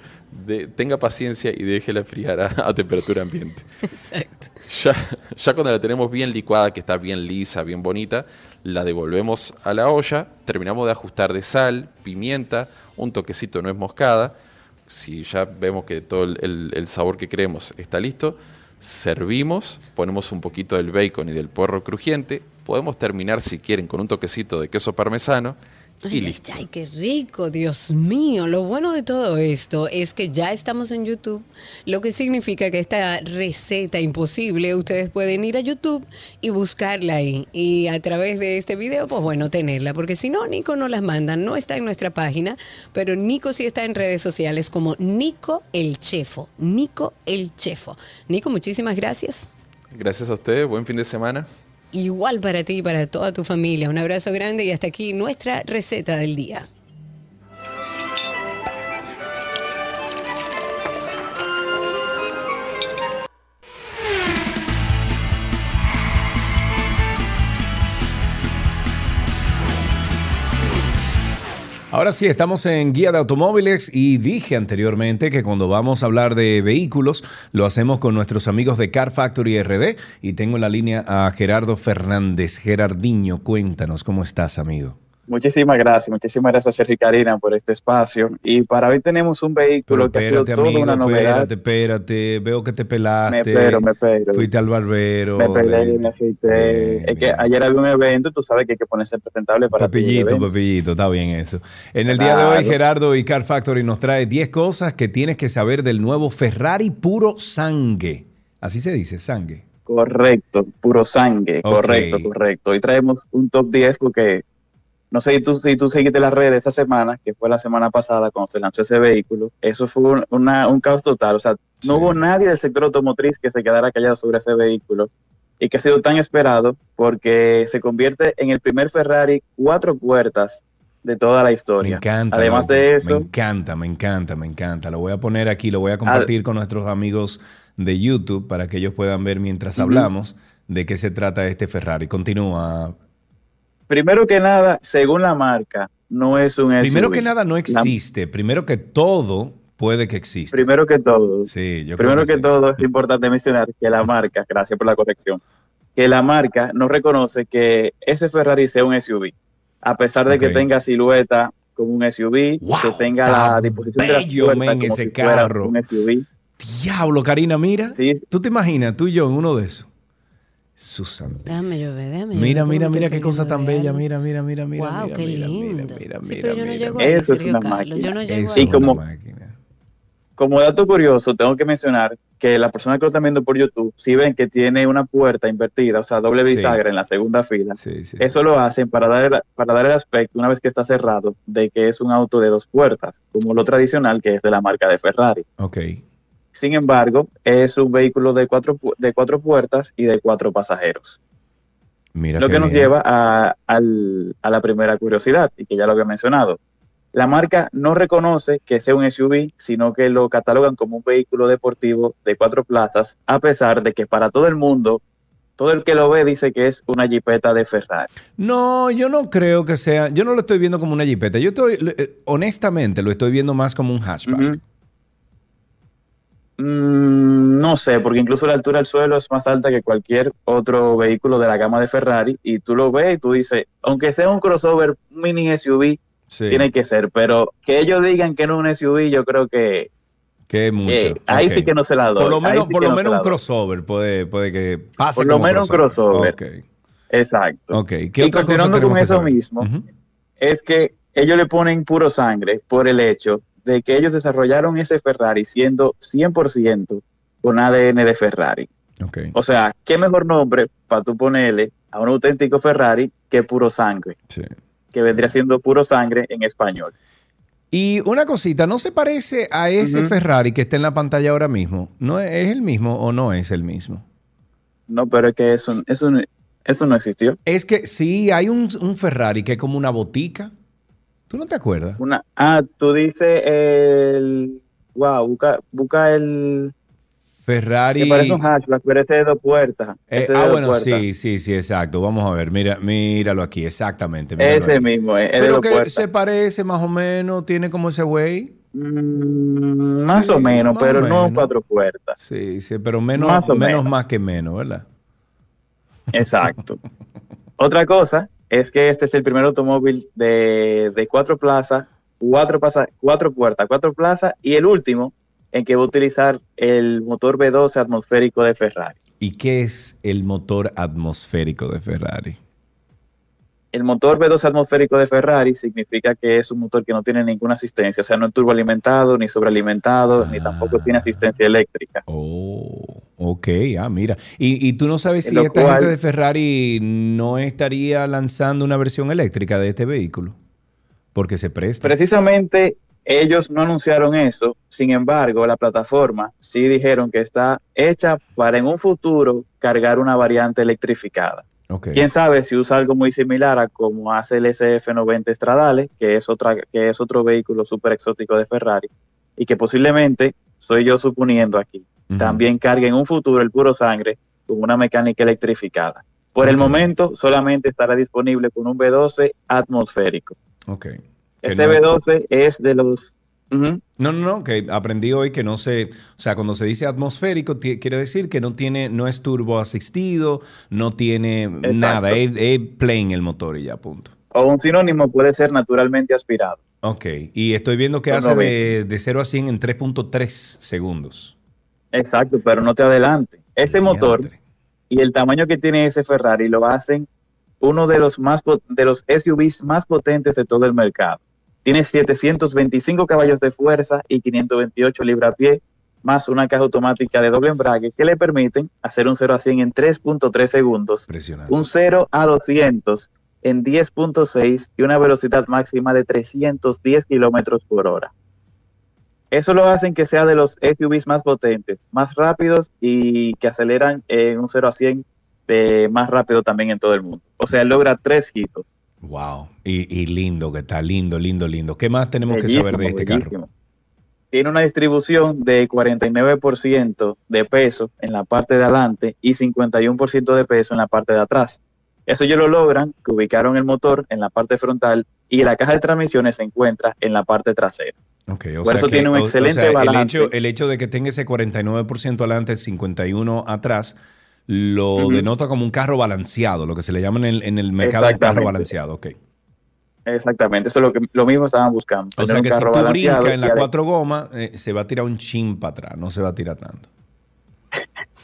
tenga paciencia y déjela enfriar a, temperatura ambiente. Exacto. Ya, ya cuando la tenemos bien licuada, que está bien lisa, bien bonita, la devolvemos a la olla, terminamos de ajustar de sal, pimienta, un toquecito no es moscada. Si ya vemos que todo el, sabor que queremos está listo, servimos, ponemos un poquito del bacon y del puerro crujiente, podemos terminar si quieren con un toquecito de queso parmesano y listo. Ay, qué rico, Dios mío. Lo bueno de todo esto es que ya estamos en YouTube, lo que significa que esta receta imposible ustedes pueden ir a YouTube y buscarla ahí. Y a través de este video, pues bueno, tenerla. Porque si no, Nico no las manda. No está en nuestra página, pero Nico sí está en redes sociales como Nico el Chefo. Nico el Chefo. Nico, muchísimas gracias. Gracias a ustedes. Buen fin de semana. Igual para ti y para toda tu familia. Un abrazo grande y hasta aquí nuestra receta del día. Ahora sí, estamos en Guía de Automóviles y dije anteriormente que cuando vamos a hablar de vehículos lo hacemos con nuestros amigos de Car Factory RD y tengo en la línea a Gerardo Fernández. Gerardiño, cuéntanos, ¿cómo estás, amigo? Muchísimas gracias, muchísimas gracias Sergio y Karina por este espacio. Y para hoy tenemos un vehículo que ha sido toda una novedad. Espérate, espérate, veo que te pelaste. Me espero, me espero. Fuiste al barbero. Me pelé y me aceité. es que ayer había un evento, tú sabes que hay que ponerse presentable para Pepillito, Pepillito, está bien eso. En el día de hoy, Gerardo y Car Factory nos trae 10 cosas que tienes que saber del nuevo Ferrari puro sangue. Así se dice, sangue. Correcto, puro sangue, correcto, correcto. Hoy traemos un top 10 porque no sé si tú, si tú seguiste las redes esta semana, que fue la semana pasada cuando se lanzó ese vehículo. Eso fue un, caos total. O sea, no hubo nadie del sector automotriz que se quedara callado sobre ese vehículo y que ha sido tan esperado porque se convierte en el primer Ferrari cuatro puertas de toda la historia. Me encanta. Además de eso. Me encanta, me encanta, me encanta. Lo voy a poner aquí, lo voy a compartir con nuestros amigos de YouTube para que ellos puedan ver mientras hablamos de qué se trata este Ferrari. Continúa, primero que nada, según la marca, no es un SUV. Primero que nada, no existe. Primero que todo, puede que exista. Primero que todo. Sí, yo Primero creo que, todo, es importante mencionar que la marca, gracias por la corrección, que la marca no reconoce que ese Ferrari sea un SUV. A pesar de que tenga silueta como un SUV, que tenga la disposición de la como ese carro. un SUV. Diablo, Karina, mira. ¿Tú te imaginas tú y yo en uno de esos? Susan. Déjame llover, déjame Mira, mira, mira qué cosa tan bella. Mira, mira, mira, mira. Wow, qué lindo. Mira, mira, sí, pero yo no llego ahí, Eso es una máquina. Yo no llego como, como dato curioso, tengo que mencionar que la persona que lo están viendo por YouTube, si ven que tiene una puerta invertida, o sea, doble bisagra en la segunda fila, eso lo hacen para dar, para dar el aspecto, una vez que está cerrado, de que es un auto de dos puertas, como lo tradicional que es de la marca de Ferrari. Ok. Sin embargo, es un vehículo de cuatro, de cuatro puertas y de cuatro pasajeros. Mira lo que nos lleva a, la primera curiosidad, y que ya lo había mencionado. La marca no reconoce que sea un SUV, sino que lo catalogan como un vehículo deportivo de cuatro plazas, a pesar de que para todo el mundo, todo el que lo ve dice que es una jipeta de Ferrari. No, yo no creo que sea, yo no lo estoy viendo como una jipeta, yo estoy, eh, honestamente, lo estoy viendo más como un hatchback. Mm, no sé, porque incluso la altura del suelo es más alta que cualquier otro vehículo de la gama de Ferrari y tú lo ves y tú dices, aunque sea un crossover mini SUV, tiene que ser, pero que ellos digan que no es un SUV, yo creo que... Que mucho. ahí sí que no se la doy. Por lo menos, por lo menos un crossover puede, puede que pase. Por lo menos un crossover. Exacto. ¿Qué y continuando con eso mismo, es que ellos le ponen puro sangre por el hecho de que ellos desarrollaron ese Ferrari siendo 100% con ADN de Ferrari. O sea, ¿qué mejor nombre para tú ponerle a un auténtico Ferrari que puro sangre? Que vendría siendo puro sangre en español. Y una cosita, ¿no se parece a ese Ferrari que está en la pantalla ahora mismo? ¿No es el mismo o no es el mismo? No, pero es que eso, eso, eso no existió. Es que sí, hay un, un Ferrari que es como una botica. ¿Tú no te acuerdas? Una, ah, tú dices el... Wow, busca, busca el... Ferrari. Me parece un hatchback, pero ese de dos puertas. Eh, ah, bueno, sí, sí, sí, exacto. Vamos a ver, mira, míralo aquí, exactamente. ese mismo, es, Pero que se parece más o menos, tiene como ese güey. Mm, más o menos, pero no cuatro puertas. Sí, sí, pero menos más, menos, más que menos, ¿verdad? Exacto. Otra cosa es que este es el primer automóvil de, de cuatro plazas, cuatro, cuatro puertas, cuatro plazas, y el último en que va a utilizar el motor V12 atmosférico de Ferrari. ¿Y qué es el motor atmosférico de Ferrari? El motor V12 atmosférico de Ferrari significa que es un motor que no tiene ninguna asistencia, o sea, no es turboalimentado, ni sobrealimentado, ni tampoco tiene asistencia eléctrica. Oh, ok, ah, mira. ¿Y, tú no sabes si esta gente de Ferrari no estaría lanzando una versión eléctrica de este vehículo? Porque se presta. Precisamente ellos no anunciaron eso, sin embargo, la plataforma sí dijeron que está hecha para en un futuro cargar una variante electrificada. Quién sabe si usa algo muy similar a como hace el SF90 Stradale, que es otra que es otro vehículo súper exótico de Ferrari y que posiblemente, soy yo suponiendo aquí, también cargue en un futuro el puro sangre con una mecánica electrificada. Por el momento solamente estará disponible con un V12 atmosférico. Okay. Ese B12 es de los... No, no, no, que aprendí hoy que no se, o sea, cuando se dice atmosférico, quiere decir que no tiene, no es turbo asistido, no tiene nada, es, plain el motor y ya, punto. O un sinónimo puede ser naturalmente aspirado. Ok, y estoy viendo que hace de, de 0 a 100 en 3.3 segundos. Exacto, pero no te adelante. Ese motor y el tamaño que tiene ese Ferrari lo hacen uno de los, más, de los SUVs más potentes de todo el mercado. Tiene 725 caballos de fuerza y 528 libra-pie, más una caja automática de doble embrague que le permiten hacer un 0 a 100 en 3.3 segundos, un 0 a 200 en 10.6 y una velocidad máxima de 310 kilómetros por hora. Eso lo hacen que sea de los SUVs más potentes, más rápidos y que aceleran en un 0 a 100 más rápido también en todo el mundo. O sea, logra tres hitos. Wow, y, lindo que está, lindo, lindo, lindo. ¿Qué más tenemos que saber de este carro? Tiene una distribución de 49% de peso en la parte de adelante y 51% de peso en la parte de atrás. Eso ellos lo logran, que ubicaron el motor en la parte frontal y la caja de transmisiones se encuentra en la parte trasera. Okay, Por eso tiene un excelente balance. El hecho, el hecho de que tenga ese 49% adelante, 51% atrás, lo denota como un carro balanceado, lo que se le llama en el, mercado un carro balanceado. ok. Exactamente, eso es lo, que, lo mismo estaban buscando. O sea que si tú brincas en la cuatro gomas, eh, se va a tirar un chin para atrás, no se va a tirar tanto.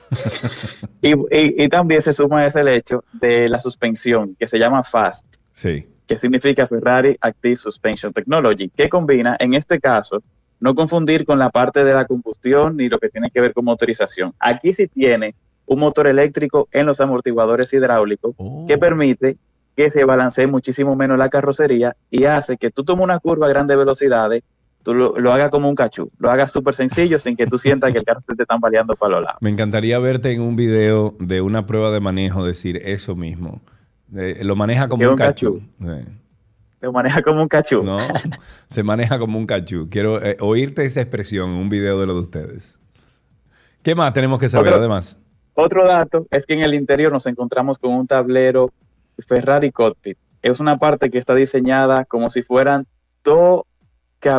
y, también se suma ese el hecho de la suspensión, que se llama FAST. Sí. Que significa Ferrari Active Suspension Technology, que combina, en este caso, no confundir con la parte de la combustión ni lo que tiene que ver con motorización. Aquí sí tiene un motor eléctrico en los amortiguadores hidráulicos que oh. permite que se balancee muchísimo menos la carrocería y hace que tú tomes una curva a grandes velocidades, tú lo, hagas como un cachú, lo hagas súper sencillo sin que tú sientas que el carro te están baleando para los lados. Me encantaría verte en un video de una prueba de manejo decir eso mismo. Lo maneja como un, cachú. Lo maneja como un cachú. No, se maneja como un cachú. Quiero eh, oírte esa expresión en un video de lo de ustedes. ¿Qué más tenemos que saber además? Otro dato es que en el interior nos encontramos con un tablero Ferrari Cockpit. Es una parte que está diseñada como si fueran dos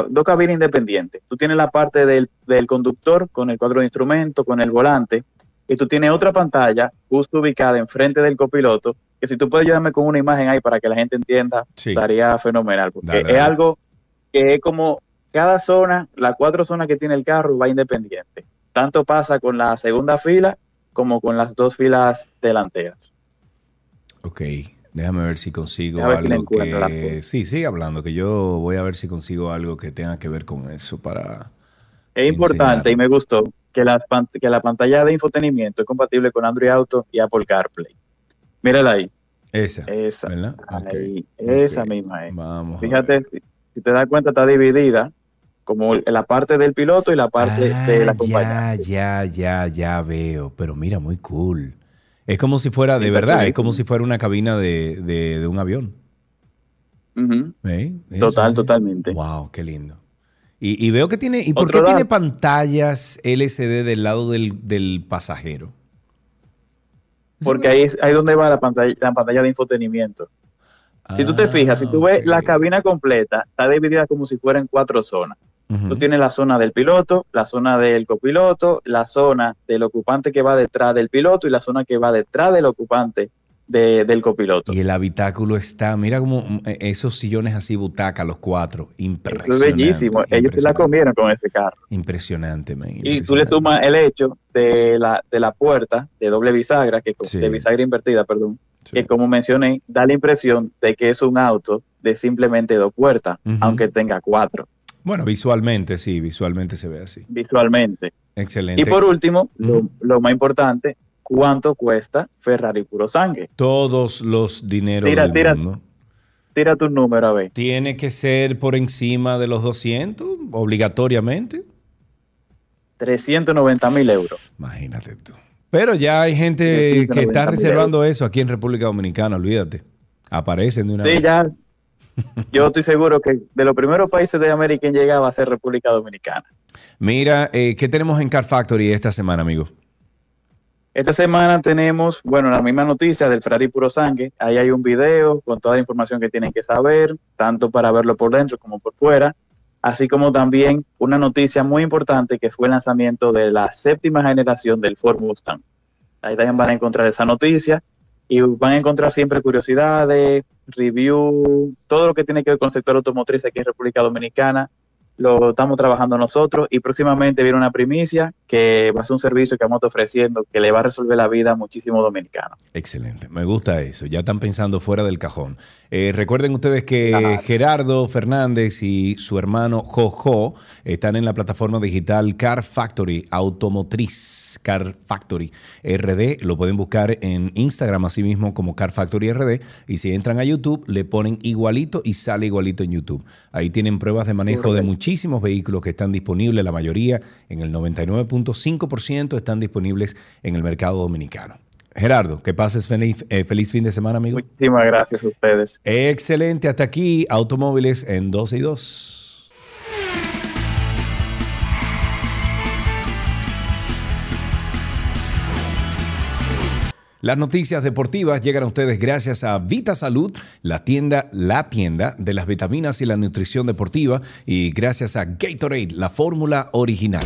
dos cabinas independientes. Tú tienes la parte del, conductor con el cuadro de instrumento, con el volante, y tú tienes otra pantalla justo ubicada enfrente del copiloto, que si tú puedes ayudarme con una imagen ahí para que la gente entienda, estaría fenomenal, porque es algo que es como cada zona, las cuatro zonas que tiene el carro va independiente. Tanto pasa con la segunda fila como con las dos filas delanteras. Ok, déjame ver si consigo algo que... Sí, sigue hablando, que yo voy a ver si consigo algo que tenga que ver con eso para... Es importante y me gustó que, las, que la pantalla de infotenimiento es compatible con Android Auto y Apple CarPlay. Mírala ahí. Esa. Esa. esa misma es. Vamos Fíjate, si te das cuenta, está dividida como la parte del piloto y la parte de la ah, compañía. Ya, ya, ya, ya veo. Pero mira, muy cool. Es como si fuera, de verdad, es como si fuera una cabina de, de, un avión. Total, totalmente. Wow, qué lindo. Y, veo que tiene. ¿Y por qué tiene pantallas LCD del lado del, pasajero? Porque ahí es ahí donde va la pantalla, la pantalla de infotenimiento. si tú te fijas, si tú ves la cabina completa, está dividida como si fueran cuatro zonas. Tú tienes la zona del piloto, la zona del copiloto, la zona del ocupante que va detrás del piloto y la zona que va detrás del ocupante del copiloto. Y el habitáculo está, mira como esos sillones así butaca, los cuatro, impresionante. es bellísimo, ellos se la comieron con ese carro. Impresionante, Y tú le sumas el hecho de la, de la puerta de doble bisagra, que de bisagra invertida, perdón, que como mencioné, da la impresión de que es un auto de simplemente dos puertas, aunque tenga cuatro. Bueno, visualmente, sí, visualmente se ve así. Visualmente. Excelente. Y por último, lo, lo, más importante, cuánto cuesta Ferrari Puro Sangre. Todos los dineros tira, del tira, mundo. Tira tu número a ver. Tiene que ser por encima de los 200, obligatoriamente. 390 mil euros. Imagínate tú. Pero ya hay gente que está reservando eso aquí en República Dominicana, olvídate. Aparecen de una Sí, ya. Yo estoy seguro que de los primeros países de América en llegar va a ser República Dominicana. Mira, eh, ¿qué tenemos en Car Factory esta semana, amigo? Esta semana tenemos, bueno, la misma noticia del Ferrari Puro Sangre. Ahí hay un video con toda la información que tienen que saber, tanto para verlo por dentro como por fuera, así como también una noticia muy importante que fue el lanzamiento de la séptima generación del Ford Mustang. Ahí también van a encontrar esa noticia y van a encontrar siempre curiosidades, review, todo lo que tiene que ver con el sector automotriz aquí en República Dominicana lo estamos trabajando nosotros y próximamente viene una primicia que va a ser un servicio que vamos ofreciendo que le va a resolver la vida a muchísimos dominicanos. Excelente, me gusta eso, ya están pensando fuera del cajón. Eh, recuerden ustedes que Gerardo Fernández y su hermano Jojo están en la plataforma digital Car Factory Automotriz, Car Factory RD, lo pueden buscar en Instagram así mismo como Car Factory RD y si entran a YouTube le ponen igualito y sale igualito en YouTube. Ahí tienen pruebas de manejo de muchísimos vehículos que están disponibles, la mayoría, en el 99.5% están disponibles en el mercado dominicano. Gerardo, que pases feliz, eh, feliz fin de semana, amigo. Muchísimas gracias a ustedes. Excelente, hasta aquí, Automóviles en 12 y 2. Las noticias deportivas llegan a ustedes gracias a Vita Salud, la tienda, la tienda de las vitaminas y la nutrición deportiva, y gracias a Gatorade, la fórmula original.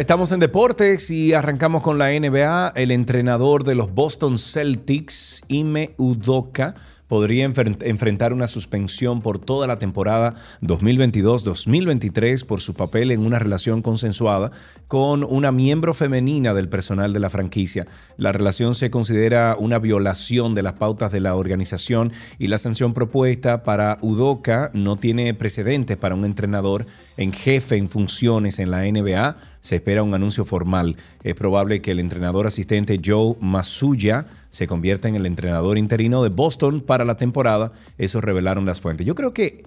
Estamos en deportes y arrancamos con la NBA. El entrenador de los Boston Celtics, Ime Udoka, podría enfrentar una suspensión por toda la temporada 2022-2023 por su papel en una relación consensuada con una miembro femenina del personal de la franquicia. La relación se considera una violación de las pautas de la organización y la sanción propuesta para Udoka no tiene precedentes para un entrenador en jefe en funciones en la NBA se espera un anuncio formal. Es probable que el entrenador asistente Joe Masuya se convierta en el entrenador interino de Boston para la temporada. Eso revelaron las fuentes. Yo creo que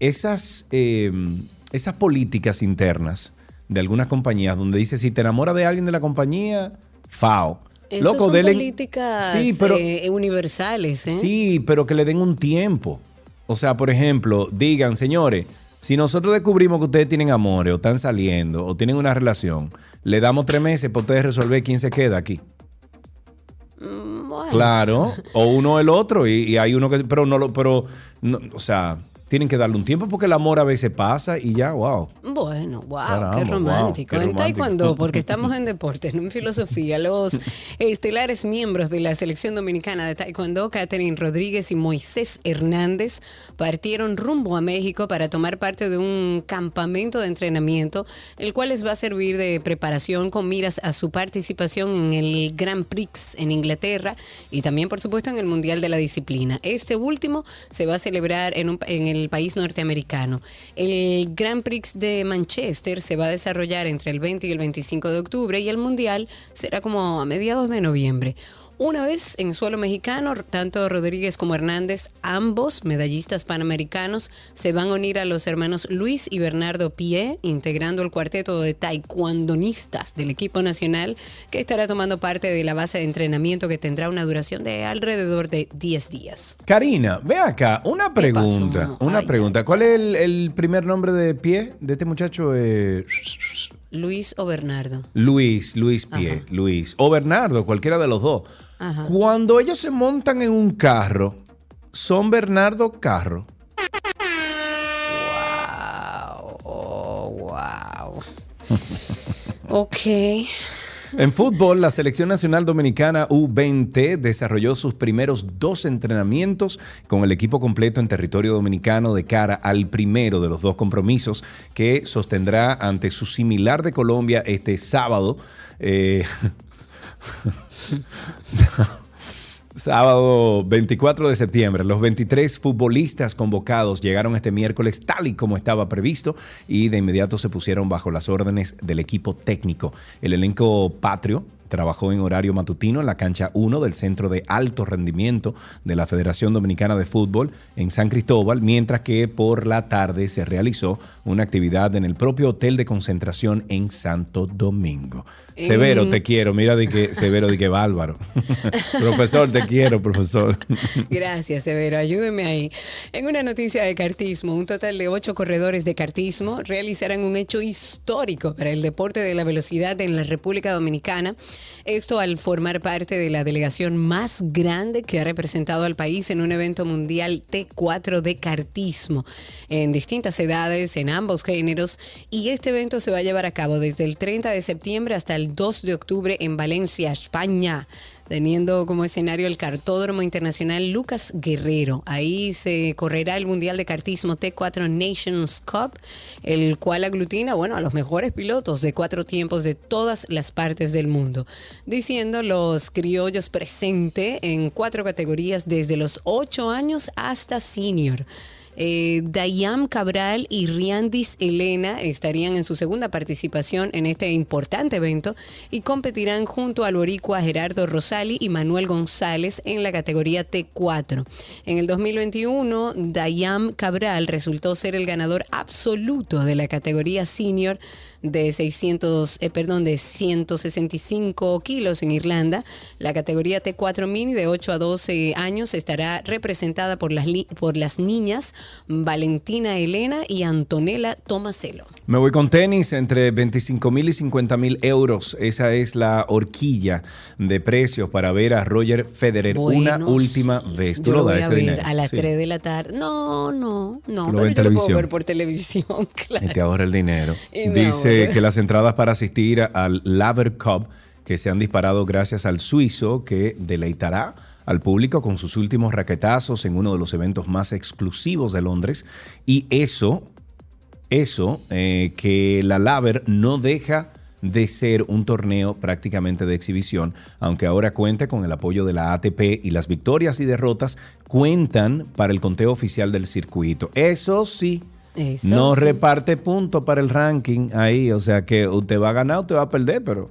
esas, em, esas políticas internas de algunas compañías donde dice si te enamoras de alguien de la compañía, FAO. Loco, son políticas eh, universales. ¿eh? Sí, pero que le den un tiempo. O sea, por ejemplo, digan, señores, si nosotros descubrimos que ustedes tienen amores o están saliendo o tienen una relación, le damos tres meses para ustedes resolver quién se queda aquí. Mm, claro, o uno o el otro, y, hay uno que, pero no lo, pero, no, o sea, tienen que darle un tiempo porque el amor a veces pasa y ya, wow. Bueno, wow, qué romántico. en Taekwondo, porque estamos en deportes, no en filosofía, los estelares miembros de la selección dominicana de Taekwondo, Catherine Rodríguez y Moisés Hernández, partieron rumbo a México para tomar parte de un campamento de entrenamiento, el cual les va a servir de preparación con miras a su participación en el Grand Prix en Inglaterra y también, por supuesto, en el Mundial de la Disciplina. Este último se va a celebrar en, un, en el el país norteamericano. El Grand Prix de Manchester se va a desarrollar entre el 20 y el 25 de octubre y el Mundial será como a mediados de noviembre. Una vez en suelo mexicano, tanto Rodríguez como Hernández, ambos medallistas panamericanos, se van a unir a los hermanos Luis y Bernardo Pie, integrando el cuarteto de taekwondonistas del equipo nacional, que estará tomando parte de la base de entrenamiento que tendrá una duración de alrededor de 10 días. Karina, ve acá, una pregunta, una pregunta. ¿Cuál es el, primer nombre de Pie de este muchacho? Eh, Luis o Bernardo. Luis, Luis Pie, Luis. O Bernardo, cualquiera de los dos. Cuando ellos se montan en un carro, ¿son Bernardo Carro? Wow. Oh, wow. ok. En fútbol, la Selección Nacional Dominicana U20 desarrolló sus primeros dos entrenamientos con el equipo completo en territorio dominicano de cara al primero de los dos compromisos que sostendrá ante su similar de Colombia este sábado. Eh, Sábado 24 de septiembre, los 23 futbolistas convocados llegaron este miércoles tal y como estaba previsto y de inmediato se pusieron bajo las órdenes del equipo técnico. El elenco patrio trabajó en horario matutino en la cancha 1 del Centro de Alto Rendimiento de la Federación Dominicana de Fútbol en San Cristóbal, mientras que por la tarde se realizó una actividad en el propio hotel de concentración en Santo Domingo. Severo, te quiero. Mira de que Severo, de que bárbaro. profesor, te quiero, profesor. Gracias, Severo. Ayúdeme ahí. En una noticia de cartismo, un total de ocho corredores de cartismo realizarán un hecho histórico para el deporte de la velocidad en la República Dominicana. Esto al formar parte de la delegación más grande que ha representado al país en un evento mundial T4 de cartismo en distintas edades, en ambos géneros. Y este evento se va a llevar a cabo desde el 30 de septiembre hasta el 2 de octubre en Valencia, España teniendo como escenario el Cartódromo Internacional Lucas Guerrero. Ahí se correrá el Mundial de Cartismo T4 Nations Cup, el cual aglutina, bueno, a los mejores pilotos de cuatro tiempos de todas las partes del mundo, diciendo los criollos presente en cuatro categorías desde los 8 años hasta senior. Eh, Dayam Cabral y Riandis Elena estarían en su segunda participación en este importante evento y competirán junto al boricua Gerardo Rosali y Manuel González en la categoría T4. En el 2021, Dayam Cabral resultó ser el ganador absoluto de la categoría senior de 600, eh, perdón, de 165 kilos en Irlanda. La categoría T4 Mini de 8 a 12 años estará representada por las, por las niñas Valentina Elena y Antonella Tomaselo. Me voy con tenis entre 25 mil y 50 mil euros. Esa es la horquilla de precios para ver a Roger Federer una última vez. ¿Tú lo, voy a ver a las 3 de la tarde. No, no, no, pero yo lo puedo ver por televisión, claro. Y te ahorra el dinero. Dice que las entradas para asistir al Laver Cup que se han disparado gracias al suizo que deleitará al público con sus últimos raquetazos en uno de los eventos más exclusivos de Londres. Y eso, eso, eh, que la Laver no deja de ser un torneo prácticamente de exhibición, aunque ahora cuenta con el apoyo de la ATP y las victorias y derrotas cuentan para el conteo oficial del circuito. Eso sí, no reparte puntos para el ranking ahí. O sea que usted va a ganar, usted va a perder, pero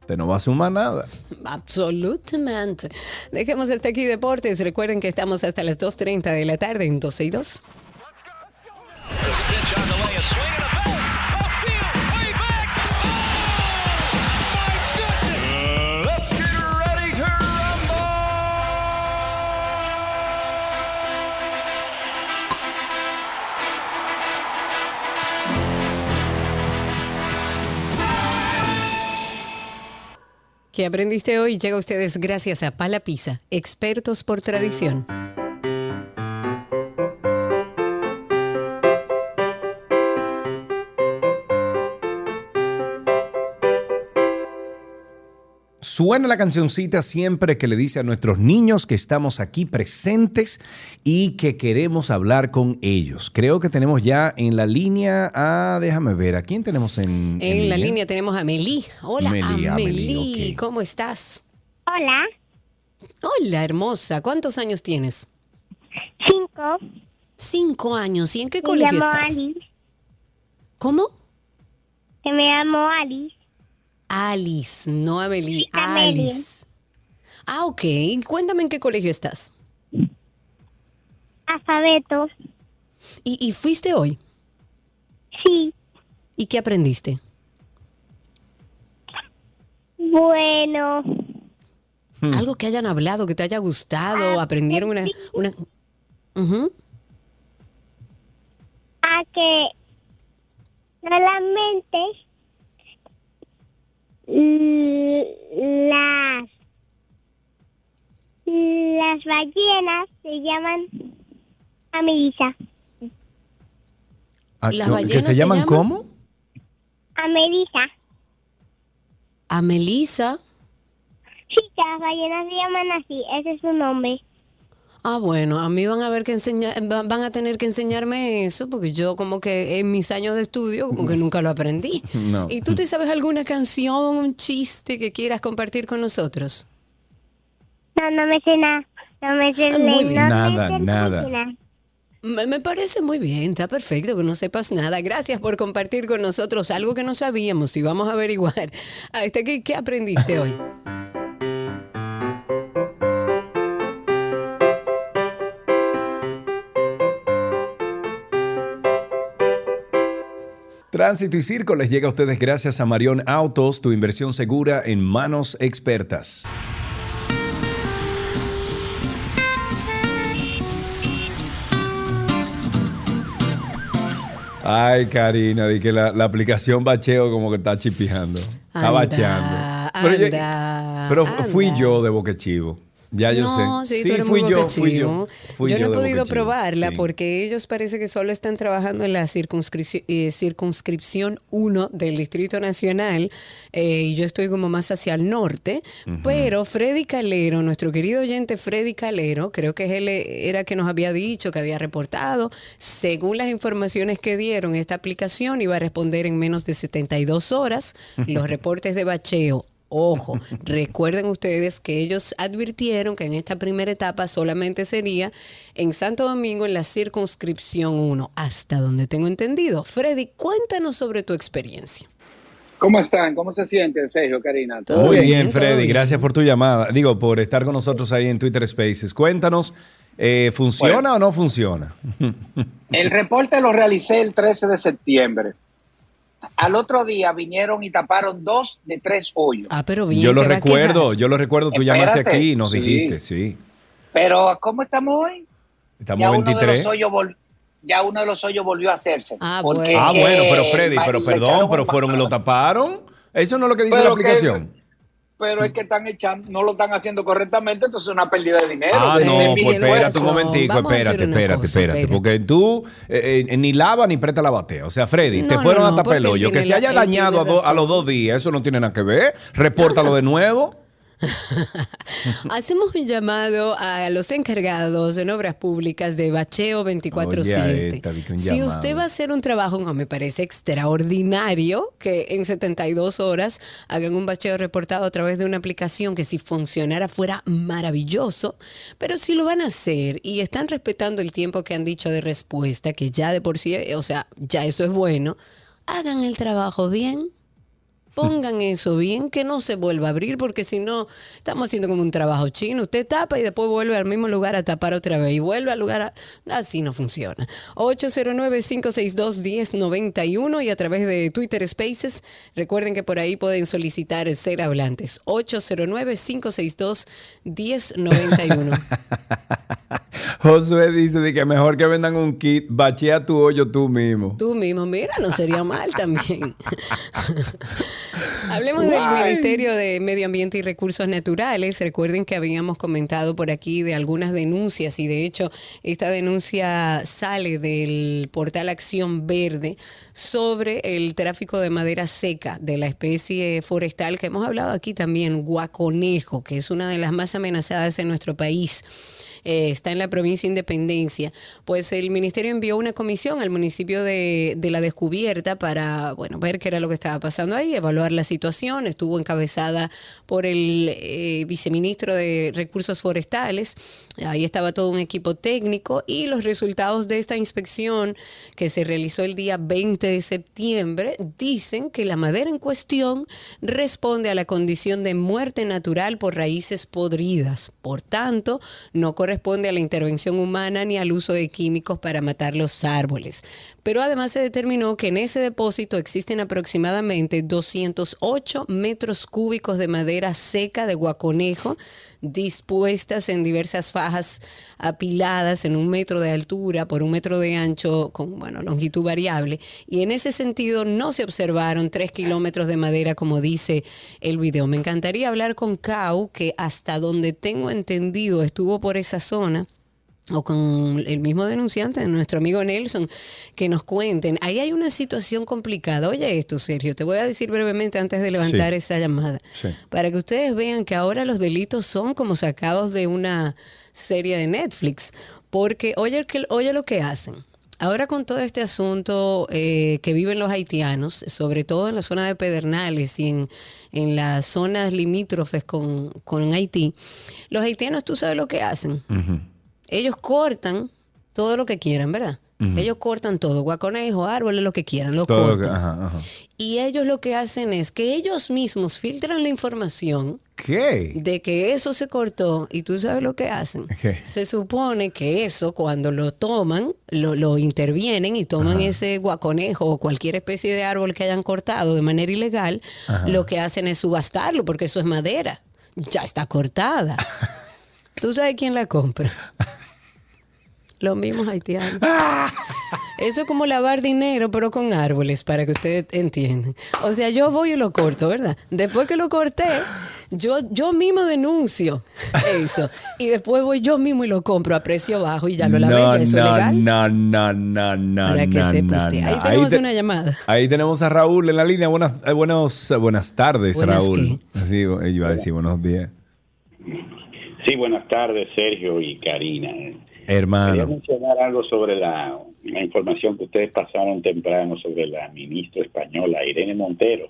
usted no va a sumar nada. Absolutamente. Dejemos este aquí deportes. Recuerden que estamos hasta las 2.30 de la tarde en 12 y 2. ¿Qué aprendiste hoy? Llega a ustedes gracias a Pala Pizza, expertos por tradición. Suena la cancioncita siempre que le dice a nuestros niños que estamos aquí presentes y que queremos hablar con ellos. Creo que tenemos ya en la línea a, déjame ver, ¿a quién tenemos en, en, la línea? tenemos a Meli. Hola, Meli, ¿cómo estás? Hola. Hola, hermosa. ¿Cuántos años tienes? Cinco. Cinco años. ¿Y en qué colegio estás? Alice. ¿Cómo? Que me llamo Alice. Alice, no Amelie. Alice. Ah, ok. Cuéntame en qué colegio estás. Alfabeto. ¿Y, ¿Y fuiste hoy? Sí. ¿Y qué aprendiste? Bueno. Hmm. Algo que hayan hablado, que te haya gustado, ah, aprendieron una... una... A que solamente las las ballenas se llaman Amerisa. Ah, ¿Que se, llaman cómo? Amerisa. ¿Amelisa? Sí, que las ballenas se llaman así, ese es su nombre. Ah, bueno, a mí van a ver que enseñar, van a tener que enseñarme eso, porque yo como que en mis años de estudio como que nunca lo aprendí. ¿Y tú te sabes alguna canción, un chiste que quieras compartir con nosotros? No, no me sé nada. No me sé nada, nada. Me, parece muy bien, está perfecto que no sepas nada. Gracias por compartir con nosotros algo que no sabíamos y vamos a averiguar. Este, ¿qué, ¿Qué aprendiste hoy? Tránsito y Circo les llega a ustedes gracias a Marión Autos, tu inversión segura en manos expertas. Ay, Karina, di que la, aplicación bacheo como que está chipijando. Está bacheando. Pero, fui yo de boquechivo. Ya yo no, sé. Sí, tú eres fui, yo, fui, yo, yo, no he podido probarla porque ellos parece que solo están trabajando en la circunscripción, eh, circunscripción 1 del Distrito Nacional eh, y yo estoy como más hacia el norte. Pero Freddy Calero, nuestro querido oyente Freddy Calero, creo que él eh, era que nos había dicho, que había reportado, según las informaciones que dieron, esta aplicación iba a responder en menos de 72 horas. Los reportes de bacheo Ojo, recuerden ustedes que ellos advirtieron que en esta primera etapa solamente sería en Santo Domingo en la circunscripción 1, hasta donde tengo entendido. Freddy, cuéntanos sobre tu experiencia. ¿Cómo están? ¿Cómo se sienten, Sergio, Karina? Muy bien, Freddy. Gracias por tu llamada. Digo, por estar con nosotros ahí en Twitter Spaces. Cuéntanos, eh, ¿funciona o no funciona? El reporte lo realicé el 13 de septiembre. Al otro día vinieron y taparon dos de tres hoyos. Ah, pero bien. Yo lo recuerdo, yo lo recuerdo. Tú llamaste aquí y nos dijiste, sí. Pero, ¿cómo estamos hoy? Estamos ya 23. Uno de los hoyos ya uno de los hoyos volvió a hacerse. Ah, bueno. ah, bueno, pero Freddy, pero perdón, pero fueron y lo taparon. Eso no es lo que dice la aplicación pero es que están echando, no lo están haciendo correctamente, entonces es una pérdida de dinero. Ah, no, pues espérate un momentico, espérate, espérate, espérate, porque tú eh, eh, ni lava ni presta la batea. O sea, Freddy, te fueron a tapar el hoyo. Que se haya dañado a, a, los dos días, eso no tiene nada que ver. Repórtalo de nuevo. Hacemos un llamado a los encargados en obras públicas de Bacheo 24-7. Si usted va a hacer un trabajo, no, me parece extraordinario que en 72 horas hagan un bacheo reportado a través de una aplicación que si funcionara fuera maravilloso, pero si lo van a hacer y están respetando el tiempo que han dicho de respuesta, que ya de por sí, o sea, ya eso es bueno, hagan el trabajo bien Pongan eso bien, que no se vuelva a abrir, porque si no, estamos haciendo como un trabajo chino. Usted tapa y después vuelve al mismo lugar a tapar otra vez y vuelve al lugar. Así no funciona. 809-562-1091 y a través de Twitter Spaces. Recuerden que por ahí pueden solicitar ser hablantes. 809-562-1091. Josué dice de que mejor que vendan un kit, bachea tu hoyo tú mismo. Tú mismo, mira, no sería mal también. Hablemos del Ministerio de Medio Ambiente y Recursos Naturales. Recuerden que habíamos comentado por aquí de algunas denuncias y de hecho esta denuncia sale del portal Acción Verde sobre el tráfico de madera seca de la especie forestal que hemos hablado aquí también, guaconejo, que es una de las más amenazadas en nuestro país. Eh, está en la provincia de Independencia, pues el ministerio envió una comisión al municipio de, de La Descubierta para, bueno, ver qué era lo que estaba pasando ahí, evaluar la situación. Estuvo encabezada por el eh, viceministro de Recursos Forestales. Ahí estaba todo un equipo técnico y los resultados de esta inspección que se realizó el día 20 de septiembre dicen que la madera en cuestión responde a la condición de muerte natural por raíces podridas. Por tanto, no corresponde a la intervención humana ni al uso de químicos para matar los árboles. Pero además se determinó que en ese depósito existen aproximadamente 208 metros cúbicos de madera seca de guaconejo dispuestas en diversas fajas apiladas en un metro de altura por un metro de ancho con bueno, longitud variable. Y en ese sentido no se observaron tres kilómetros de madera como dice el video. Me encantaría hablar con Cau, que hasta donde tengo entendido estuvo por esa zona o con el mismo denunciante, nuestro amigo Nelson, que nos cuenten. Ahí hay una situación complicada. Oye esto, Sergio, te voy a decir brevemente antes de levantar esa llamada, para que ustedes vean que ahora los delitos son como sacados de una serie de Netflix, porque oye, oye lo que hacen. Ahora con todo este asunto eh, que viven los haitianos, sobre todo en la zona de Pedernales y en, en las zonas limítrofes con, con Haití, los haitianos, tú sabes lo que hacen ellos cortan todo lo que quieran, ¿verdad? Ellos cortan todo, guaconejo, árboles, lo que quieran, lo cortan. Y ellos lo que hacen es que ellos mismos filtran la información ¿Qué? de que eso se cortó y tú sabes lo que hacen. Se supone que eso cuando lo toman, lo, intervienen y toman ese guaconejo o cualquier especie de árbol que hayan cortado de manera ilegal, lo que hacen es subastarlo porque eso es madera. Ya está cortada. ¿Tú sabes quién la compra? Los mismos haitianos. Eso es como lavar dinero, pero con árboles, para que ustedes entiendan. O sea, yo voy y lo corto, ¿verdad? Después que lo corté, yo, yo mismo denuncio eso. Y después voy yo mismo y lo compro a precio bajo y ya lo lavé. No, eso no, legal. no, no, no, no. Para que sepa usted. Ahí tenemos una llamada. Ahí tenemos a Raúl en la línea. Buenas, eh, buenos, buenas tardes, Raúl. Sí, yo iba a decir buenos días. Sí, buenas tardes, Sergio y Karina. Hermano. Quería mencionar algo sobre la, información que ustedes pasaron temprano sobre la ministra española, Irene Montero.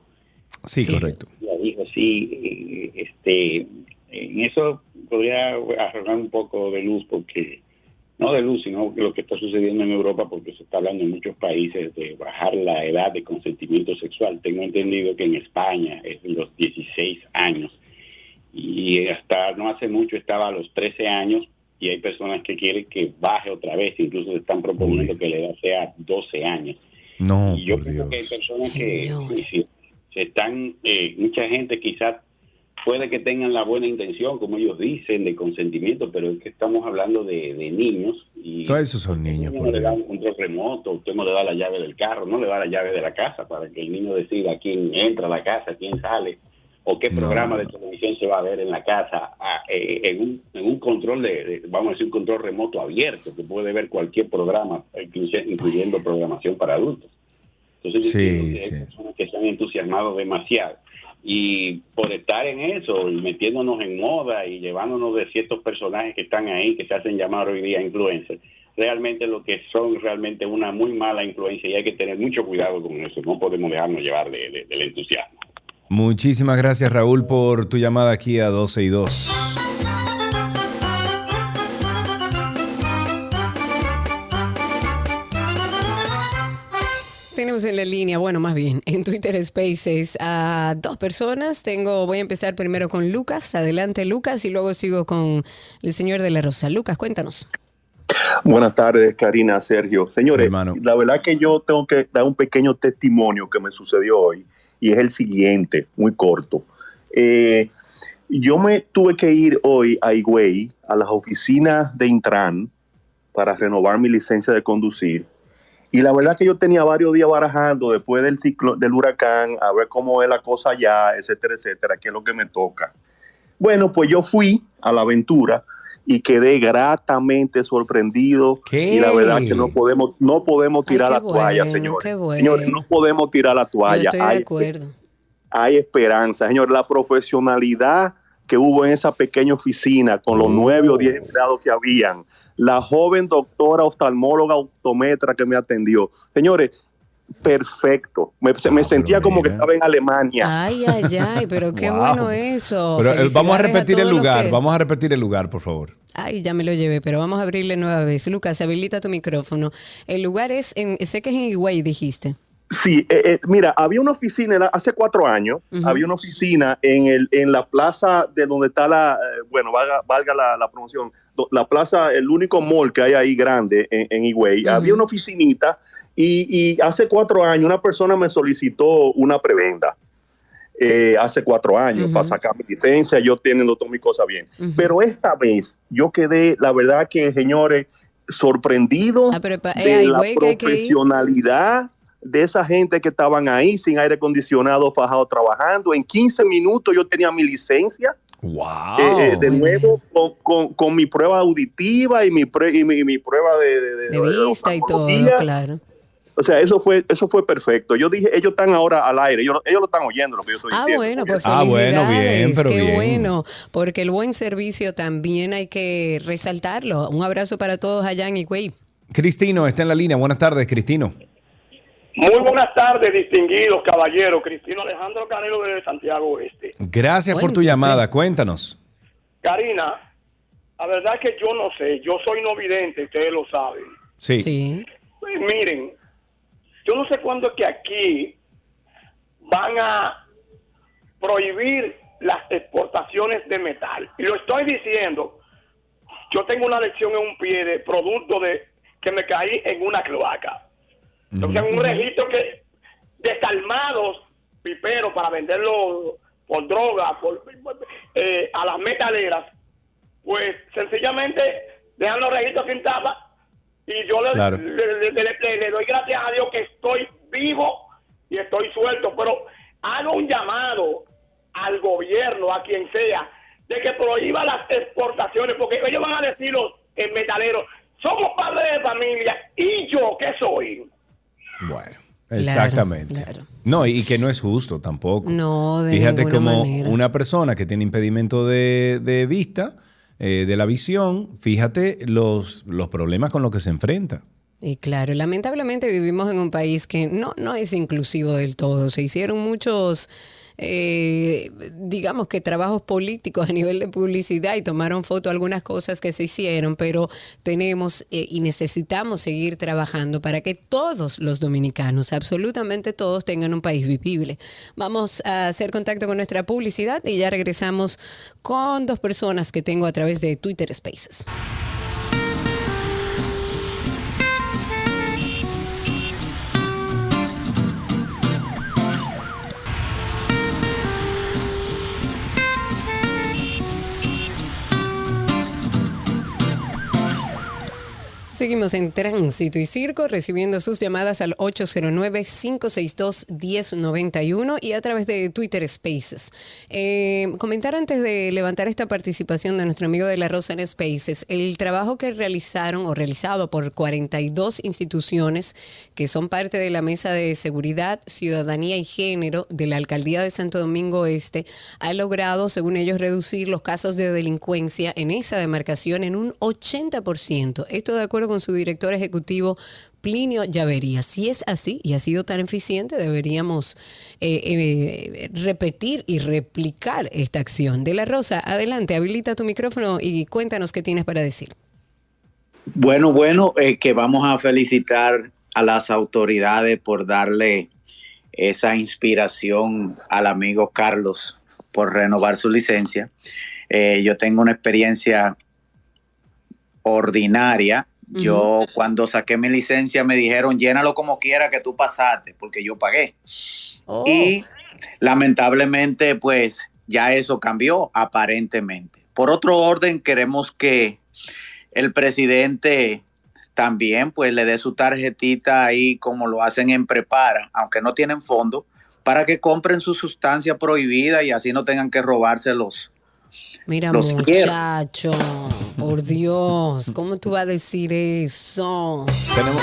Sí, correcto. Ya dijo, sí, este, en eso podría arreglar un poco de luz porque, no de luz, sino lo que está sucediendo en Europa porque se está hablando en muchos países de bajar la edad de consentimiento sexual. Tengo entendido que en España es de los 16 años y hasta no hace mucho estaba a los 13 años y hay personas que quieren que baje otra vez, incluso se están proponiendo que la edad sea 12 años. No, y yo creo que hay personas que se están, eh, mucha gente quizás puede que tengan la buena intención, como ellos dicen, de consentimiento, pero es que estamos hablando de, niños. Y Todos esos son niños. no le da un control remoto, usted no le da la llave del carro, no le da la llave de la casa para que el niño decida quién entra a la casa, quién sale o qué programa de televisión se va a ver en la casa eh, en, un, en, un, control de, vamos a decir, un control remoto abierto, que puede ver cualquier programa, incluyendo programación para adultos. Entonces, yo que hay personas que se han entusiasmado demasiado. Y por estar en eso, y metiéndonos en moda y llevándonos de ciertos personajes que están ahí, que se hacen llamar hoy día influencers, realmente lo que son realmente una muy mala influencia y hay que tener mucho cuidado con eso. No podemos dejarnos llevar del entusiasmo. Muchísimas gracias Raúl por tu llamada aquí a 12 y 2. Tenemos en la línea, bueno, más bien, en Twitter Spaces a dos personas. Tengo, voy a empezar primero con Lucas. Adelante, Lucas, y luego sigo con el señor de la Rosa. Lucas, cuéntanos. Buenas tardes, Karina, Sergio. Señores, la verdad que yo tengo que dar un pequeño testimonio que me sucedió hoy y es el siguiente, muy corto. Eh, yo me tuve que ir hoy a Higüey, a las oficinas de Intran, para renovar mi licencia de conducir. Y la verdad que yo tenía varios días barajando después del ciclo del huracán, a ver cómo es la cosa allá, etcétera, etcétera, qué es lo que me toca. Bueno, pues yo fui a la aventura y quedé gratamente sorprendido. Y la verdad que no podemos, no podemos tirar la toalla, señores. Señores, no podemos tirar la toalla. estoy hay, de acuerdo. Hay esperanza, señor. La profesionalidad que hubo en esa pequeña oficina con los nueve o diez empleados que habían, la joven doctora oftalmóloga optometra que me atendió. Señores, perfecto. Me, ah, sentía como que estaba en Alemania. Ay, ay, ay, pero qué bueno eso. Pero, eh, vamos a repetir el lugar, vamos a repetir el lugar, por favor. Ay, ya me lo llevé, pero vamos a abrirle nueva vez. Lucas, habilita tu micrófono. El lugar es, en, sé que es en Higüey, dijiste. Sí, eh, eh, mira, había una oficina hace cuatro años, había una oficina en, el, en la plaza de donde está la, eh, bueno, valga, la, promoción, la plaza, el único mall que hay ahí grande en, en Higüey. Había una oficinita y, hace cuatro años una persona me solicitó una prebenda. hace cuatro años para sacar mi licencia, yo teniendo todas mis cosas bien. Pero esta vez yo quedé, la verdad que, señores, sorprendido ah, de la profesionalidad de esa gente que estaban ahí sin aire acondicionado, fajado, trabajando. En 15 minutos yo tenía mi licencia. Wow. Eh, eh, de nuevo, con, mi prueba auditiva y mi, y mi, prueba de, de, vista y todo, claro. O sea, eso fue, eso fue perfecto. Yo dije, ellos están ahora al aire, ellos, ellos lo están oyendo lo que yo estoy ah, diciendo. Bueno, pues ah, bueno, bien, pero Qué bueno, porque el buen servicio también hay que resaltarlo. Un abrazo para todos allá en Higüey. Cristino está en la línea. Buenas tardes, Cristino. Muy buenas tardes, distinguidos caballeros. Cristino Alejandro Canelo de Santiago Oeste. Gracias por tu llamada. Cuéntanos. Karina, la verdad es que yo no sé. Yo soy no vidente, ustedes lo saben. Sí. sí. Pues miren, yo no sé cuándo es que aquí van a prohibir las exportaciones de metal. Y lo estoy diciendo. Yo tengo una lección en un pie de producto de que me caí en una cloaca. Entonces, un registro que desalmados piperos para venderlo por droga, por, eh, a las metaleras, pues sencillamente dejan los registros sin tapa y yo le, le, doy gracias a Dios que estoy vivo y estoy suelto, pero hago un llamado al gobierno, a quien sea, de que prohíba las exportaciones, porque ellos van a decir los metaleros, somos padres de familia, y yo, ¿qué soy? Bueno. Exactamente. No, y que no es justo tampoco. No, de Fíjate como una persona que tiene impedimento de, vista, eh, de la visión, fíjate los, los problemas con los que se enfrenta. Y claro, lamentablemente vivimos en un país que no, no es inclusivo del todo. Se hicieron muchos eh, digamos que trabajos políticos a nivel de publicidad y tomaron foto algunas cosas que se hicieron, pero tenemos eh, y necesitamos seguir trabajando para que todos los dominicanos, absolutamente todos, tengan un país vivible. Vamos a hacer contacto con nuestra publicidad y ya regresamos con dos personas que tengo a través de Twitter Spaces. Seguimos en Tránsito y Circo recibiendo sus llamadas al 809-562-1091 y a través de Twitter Spaces. Eh, comentar antes de levantar esta participación de nuestro amigo de la Rosa en Spaces, el trabajo que realizaron o realizado por 42 instituciones que son parte de la Mesa de Seguridad, Ciudadanía y Género de la Alcaldía de Santo Domingo Este ha logrado, según ellos, reducir los casos de delincuencia en esa demarcación en un 80%. Esto de acuerdo con su director ejecutivo Plinio Llavería. Si es así y ha sido tan eficiente, deberíamos eh, eh, repetir y replicar esta acción. De la Rosa, adelante, habilita tu micrófono y cuéntanos qué tienes para decir. Bueno, bueno, eh, que vamos a felicitar a las autoridades por darle esa inspiración al amigo Carlos por renovar su licencia. yo tengo una experiencia ordinaria yo cuando saqué mi licencia me dijeron, llénalo como quiera que tú pasaste, porque yo pagué. Oh. Y lamentablemente, pues ya eso cambió aparentemente. Por otro orden, queremos que el presidente también pues le dé su tarjetita ahí como lo hacen en Prepara, aunque no tienen fondo, para que compren su sustancia prohibida y así no tengan que robárselos Mira, muchacho, por Dios, ¿cómo tú vas a decir eso? Tenemos...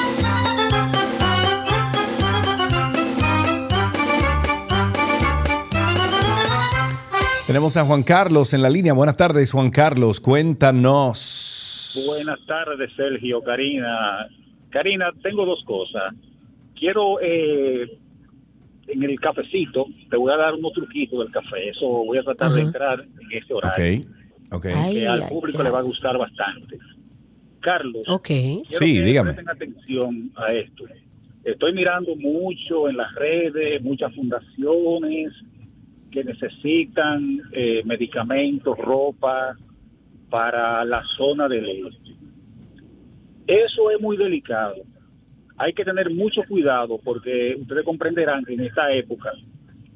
Tenemos a Juan Carlos en la línea. Buenas tardes, Juan Carlos. Cuéntanos. Buenas tardes, Sergio, Karina. Karina, tengo dos cosas. Quiero, eh, en el cafecito, te voy a dar unos truquitos del café. Eso voy a tratar de entrar en este horario. Ok, Que al público le va a gustar bastante. Carlos, sí, que dígame. presten atención a esto. Estoy mirando mucho en las redes, muchas fundaciones que necesitan eh, medicamentos, ropa para la zona del este. Eso es muy delicado. Hay que tener mucho cuidado porque ustedes comprenderán que en esta época,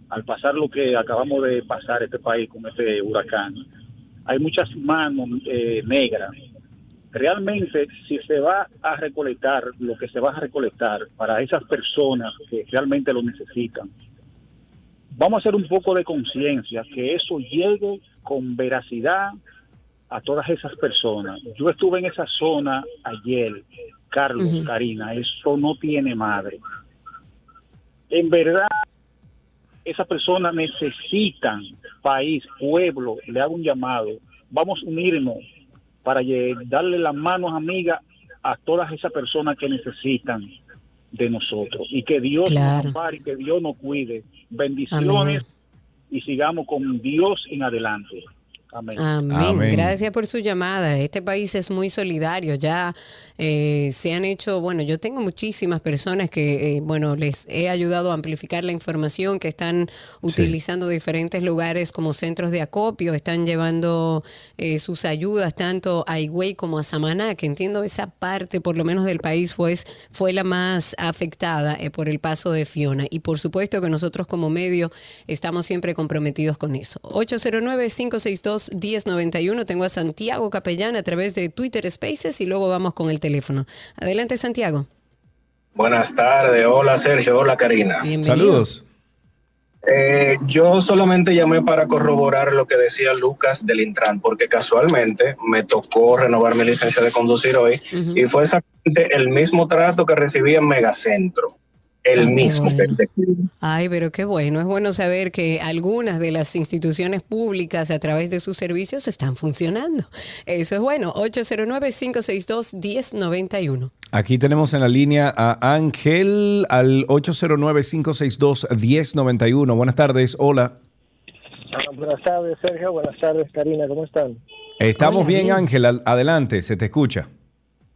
al pasar lo que acabamos de pasar este país con este huracán, hay muchas manos eh, negras realmente si se va a recolectar lo que se va a recolectar para esas personas que realmente lo necesitan, vamos a hacer un poco de conciencia, que eso llegue con veracidad a todas esas personas. Yo estuve en esa zona ayer, Carlos, Karina, eso no tiene madre. En verdad, esas personas necesitan país, pueblo, le hago un llamado, vamos a unirnos para darle las manos amigas a todas esas personas que necesitan de nosotros y que Dios nos ampare y que Dios nos cuide. Bendiciones y sigamos con Dios en adelante. Amén. Gracias por su llamada. Este país es muy solidario. Ya eh, se han hecho, bueno, yo tengo muchísimas personas que, eh, bueno, les he ayudado a amplificar la información, que están utilizando diferentes lugares como centros de acopio, están llevando eh, sus ayudas tanto a Higüey como a Samaná, que entiendo esa parte, por lo menos del país, fue, fue la más afectada por el paso de Fiona. Y por supuesto que nosotros como medio estamos siempre comprometidos con eso. 809 562 1091. Tengo a Santiago Capellán a través de Twitter Spaces y luego vamos con el teléfono. Adelante, Santiago. Buenas tardes. Hola, Sergio. Hola, Karina. Saludos. Eh, yo solamente llamé para corroborar lo que decía Lucas del Intran, porque casualmente me tocó renovar mi licencia de conducir hoy y fue exactamente el mismo trato que recibí en Megacentro el mismo. Ay, pero qué bueno. Es bueno saber que algunas de las instituciones públicas a través de sus servicios están funcionando. Eso es bueno. 809-562-1091. Aquí tenemos en la línea a Ángel al 809-562-1091. Buenas tardes. Hola. Ah, buenas tardes, Sergio. Buenas tardes, Karina. ¿Cómo están? Estamos bien, Ángel. Adelante, se te escucha.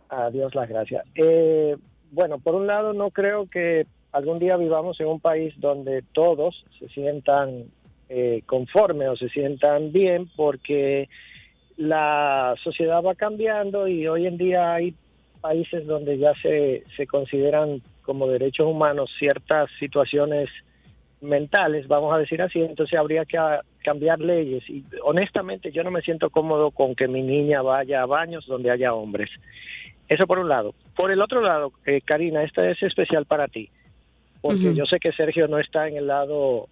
Adiós, las gracias. Eh, bueno, por un lado, no creo que algún día vivamos en un país donde todos se sientan eh, conformes o se sientan bien porque la sociedad va cambiando y hoy en día hay países donde ya se, se consideran como derechos humanos ciertas situaciones mentales, vamos a decir así, entonces habría que cambiar leyes y honestamente yo no me siento cómodo con que mi niña vaya a baños donde haya hombres. Eso por un lado. Por el otro lado, eh, Karina, esta es especial para ti porque yo sé que Sergio no está en el lado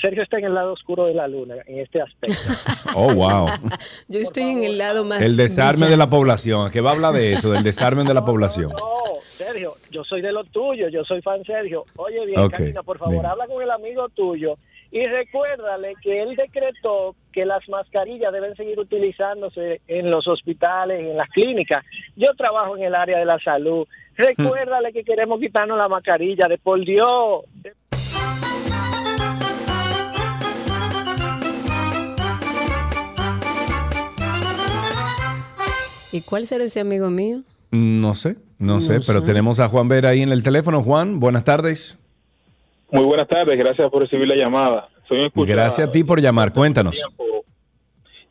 Sergio está en el lado oscuro de la luna en este aspecto. Oh, wow. Yo estoy en el lado más. El desarme de la población. ¿Qué va a hablar de eso? Del desarme de la población. No, Sergio, yo soy de lo tuyo. Yo soy fan Sergio. Oye, bien, Karina, por favor, habla con el amigo tuyo y recuérdale que él decretó que las mascarillas deben seguir utilizándose en los hospitales, en las clínicas. Yo trabajo en el área de la salud. Recuérdale que queremos quitarnos la mascarilla, de por Dios. ¿Y cuál será ese amigo mío? No sé, no, sé, pero tenemos a Juan Vera ahí en el teléfono. Juan, buenas tardes. Muy buenas tardes, gracias por recibir la llamada. Soy gracias a ti por llamar, cuéntanos.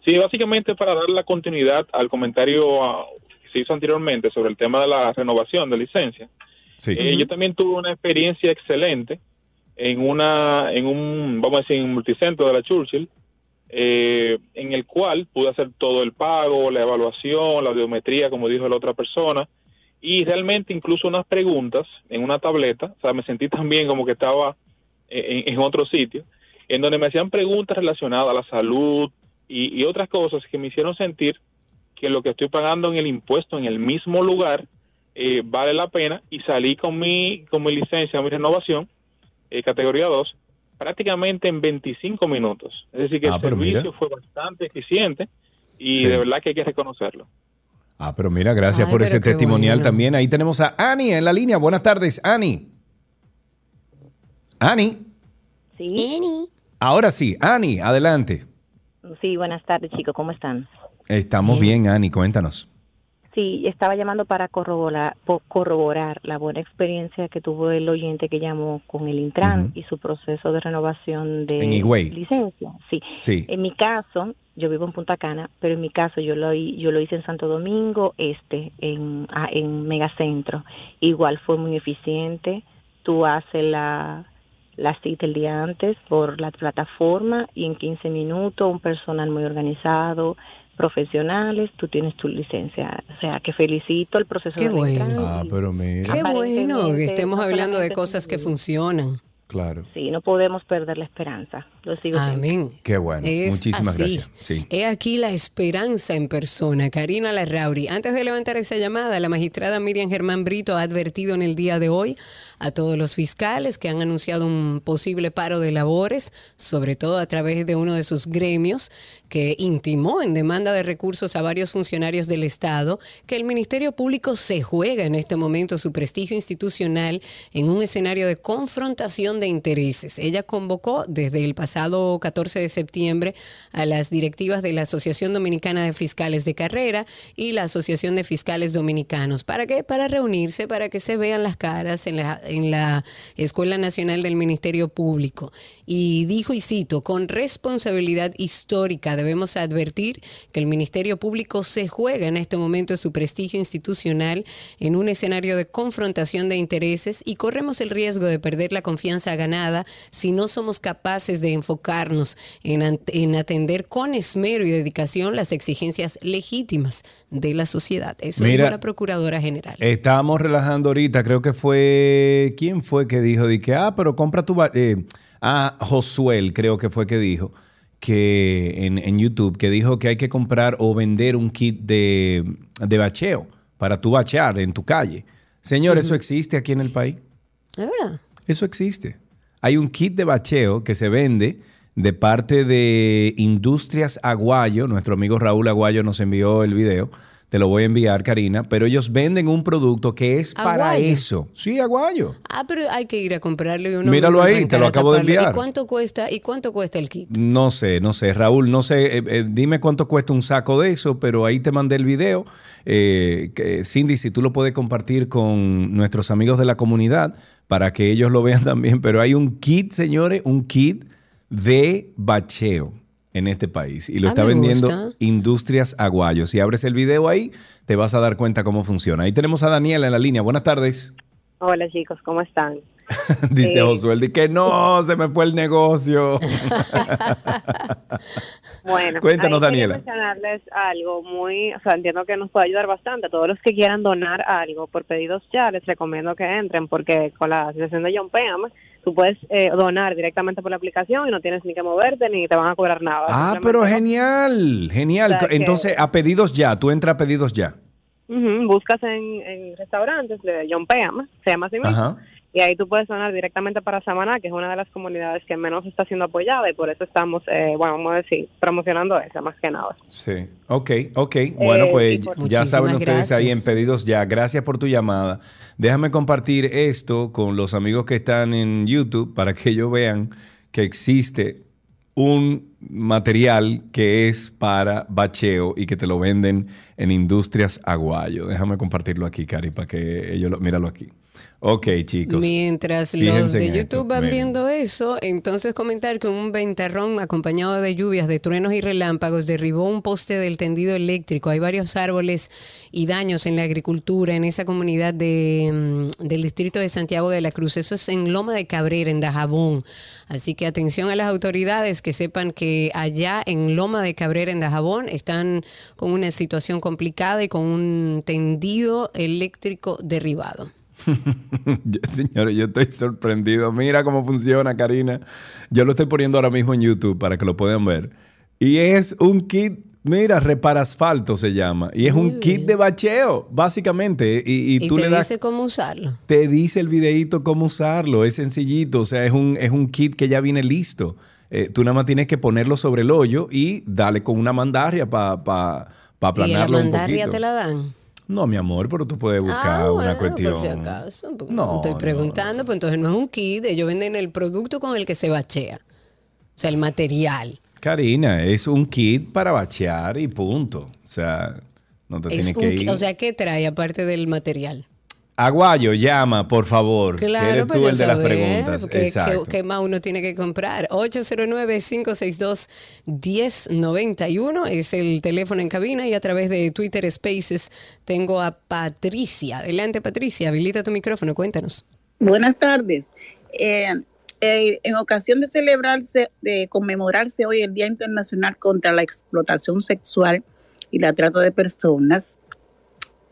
Sí, básicamente para dar la continuidad al comentario ah, que se hizo anteriormente sobre el tema de la renovación de licencia. Sí. Eh, yo también tuve una experiencia excelente en una en un vamos a decir en un multicentro de la Churchill eh, en el cual pude hacer todo el pago, la evaluación, la audiometría, como dijo la otra persona, y realmente incluso unas preguntas en una tableta, o sea, me sentí también como que estaba en, otro sitio, en donde me hacían preguntas relacionadas a la salud y, otras cosas que me hicieron sentir que lo que estoy pagando en el impuesto en el mismo lugar eh, vale la pena y salí con mi, con mi licencia, mi renovación, eh, categoría 2, prácticamente en 25 minutos. Es decir, que el servicio fue bastante eficiente y de verdad que hay que reconocerlo. Ah, pero mira, gracias por ese testimonial también. Ahí tenemos a Ani en la línea. Buenas tardes, Ani. Ani. Sí. Ahora sí, Ani, adelante. Sí, buenas tardes, chicos. ¿Cómo están? Estamos bien, Ani. Cuéntanos. Sí, estaba llamando para corroborar, corroborar la buena experiencia que tuvo el oyente que llamó con el Intran y su proceso de renovación de licencia. Sí. sí. En mi caso, yo vivo en Punta Cana, pero en mi caso yo lo, yo lo hice en Santo Domingo Este, en, en Megacentro. Igual fue muy eficiente. Tú haces la, la cita el día antes por la plataforma y en 15 minutos un personal muy organizado, profesionales, tú tienes tu licencia. O sea, que felicito el proceso Qué de bueno. Ah, pero mira. Qué bueno que estemos hablando de cosas que funcionan. Claro. Sí, no podemos perder la esperanza. Lo sigo Amén. Qué bueno. Muchísimas gracias. Sí. He aquí la esperanza en persona. Karina Larrauri. Antes de levantar esa llamada, la magistrada Miriam Germán Brito ha advertido en el día de hoy a todos los fiscales que han anunciado un posible paro de labores, sobre todo a través de uno de sus gremios, que intimó en demanda de recursos a varios funcionarios del Estado, que el Ministerio Público se juega en este momento su prestigio institucional en un escenario de confrontación de intereses. Ella convocó desde el pasado 14 de septiembre a las directivas de la Asociación Dominicana de Fiscales de Carrera y la Asociación de Fiscales Dominicanos. ¿Para qué? Para reunirse, para que se vean las caras en la, en la Escuela Nacional del Ministerio Público. Y dijo, y cito, con responsabilidad histórica debemos advertir que el Ministerio Público se juega en este momento su prestigio institucional en un escenario de confrontación de intereses y corremos el riesgo de perder la confianza ganada si no somos capaces de enfocarnos en, en atender con esmero y dedicación las exigencias legítimas de la sociedad. Eso dijo la Procuradora General. Estábamos relajando ahorita, creo que fue ¿quién fue que dijo? Que, ah, pero compra tu... Eh, ah, Josuel creo que fue que dijo que en, YouTube, que dijo que hay que comprar o vender un kit de, bacheo para tu bachear en tu calle. Señor, eso existe aquí en el país. ¿Es verdad? Eso existe. Hay un kit de bacheo que se vende de parte de Industrias Aguayo. Nuestro amigo Raúl Aguayo nos envió el video te lo voy a enviar, Karina, pero ellos venden un producto que es para eso. Sí, aguayo. Ah, pero hay que ir a comprarle uno. Míralo ahí, te lo acabo de enviar. ¿Y cuánto cuesta? ¿Y cuánto cuesta el kit? No sé, no sé, Raúl, no sé, eh, eh, dime cuánto cuesta un saco de eso, pero ahí te mandé el video. Eh, que, Cindy, si tú lo puedes compartir con nuestros amigos de la comunidad para que ellos lo vean también, pero hay un kit, señores, un kit de bacheo en este país y lo ah, está vendiendo Industrias Aguayos. Si abres el video ahí, te vas a dar cuenta cómo funciona. Ahí tenemos a Daniela en la línea. Buenas tardes. Hola chicos, ¿cómo están? Dice eh, Josué, que no, se me fue el negocio. bueno, cuéntanos Daniela. mencionarles algo muy, o sea, entiendo que nos puede ayudar bastante. Todos los que quieran donar algo por pedidos ya, les recomiendo que entren porque con la asociación de John Pam tú puedes eh, donar directamente por la aplicación y no tienes ni que moverte ni te van a cobrar nada. Ah, pero genial, genial. Entonces, a pedidos ya, tú entras a pedidos ya. buscas en, restaurantes de John Peam, se llama así mismo. Y ahí tú puedes donar directamente para Samaná, que es una de las comunidades que menos está siendo apoyada y por eso estamos, eh, bueno, vamos a decir, promocionando esa más que nada. Sí, ok, ok. Bueno, eh, pues ya saben ustedes ahí en pedidos ya. Gracias por tu llamada. Déjame compartir esto con los amigos que están en YouTube para que ellos vean que existe un material que es para bacheo y que te lo venden en Industrias Aguayo. Déjame compartirlo aquí, Cari, para que ellos lo, míralo aquí. Ok, chicos. Mientras los de YouTube van viendo eso, entonces comentar que un ventarrón acompañado de lluvias, de truenos y relámpagos derribó un poste del tendido eléctrico. Hay varios árboles y daños en la agricultura en esa comunidad de, mm, del distrito de Santiago de la Cruz. Eso es en Loma de Cabrera, en Dajabón. Así que atención a las autoridades que sepan que allá en Loma de Cabrera, en Dajabón, están con una situación complicada y con un tendido eléctrico derribado. Señores, yo estoy sorprendido. Mira cómo funciona, Karina. Yo lo estoy poniendo ahora mismo en YouTube para que lo puedan ver. Y es un kit Mira, repara asfalto se llama. Y es un kit de bacheo, básicamente. Y, y tú te le das, dice cómo usarlo. Te dice el videíto cómo usarlo. Es sencillito. O sea, es un, es un kit que ya viene listo. Eh, tú nada más tienes que ponerlo sobre el hoyo y darle con una mandarria para pa, pa aplanarlo ¿Y la mandarria te la dan? No, mi amor, pero tú puedes buscar Ah, una bueno, cuestión. Por si acaso. No, Estoy no, preguntando, pues entonces no es un kit. Ellos venden el producto con el que se bachea. O sea, el material. Karina, es un kit para bachear y punto. O sea, no te Es tienes que ir. O sea, ¿qué trae aparte del material? Aguayo, llama, por favor. que Claro, eres tú el de las saber, preguntas. ¿qué- qué, Exacto. qué más uno tiene que comprar? 809-562-1091 es el teléfono en cabina y a través de Twitter Spaces tengo a Patricia. Adelante, Patricia, habilita tu micrófono, cuéntanos. Buenas tardes. Eh, eh, en ocasión de celebrarse, de conmemorarse hoy el Día Internacional contra la Explotación Sexual y la Trata de Personas,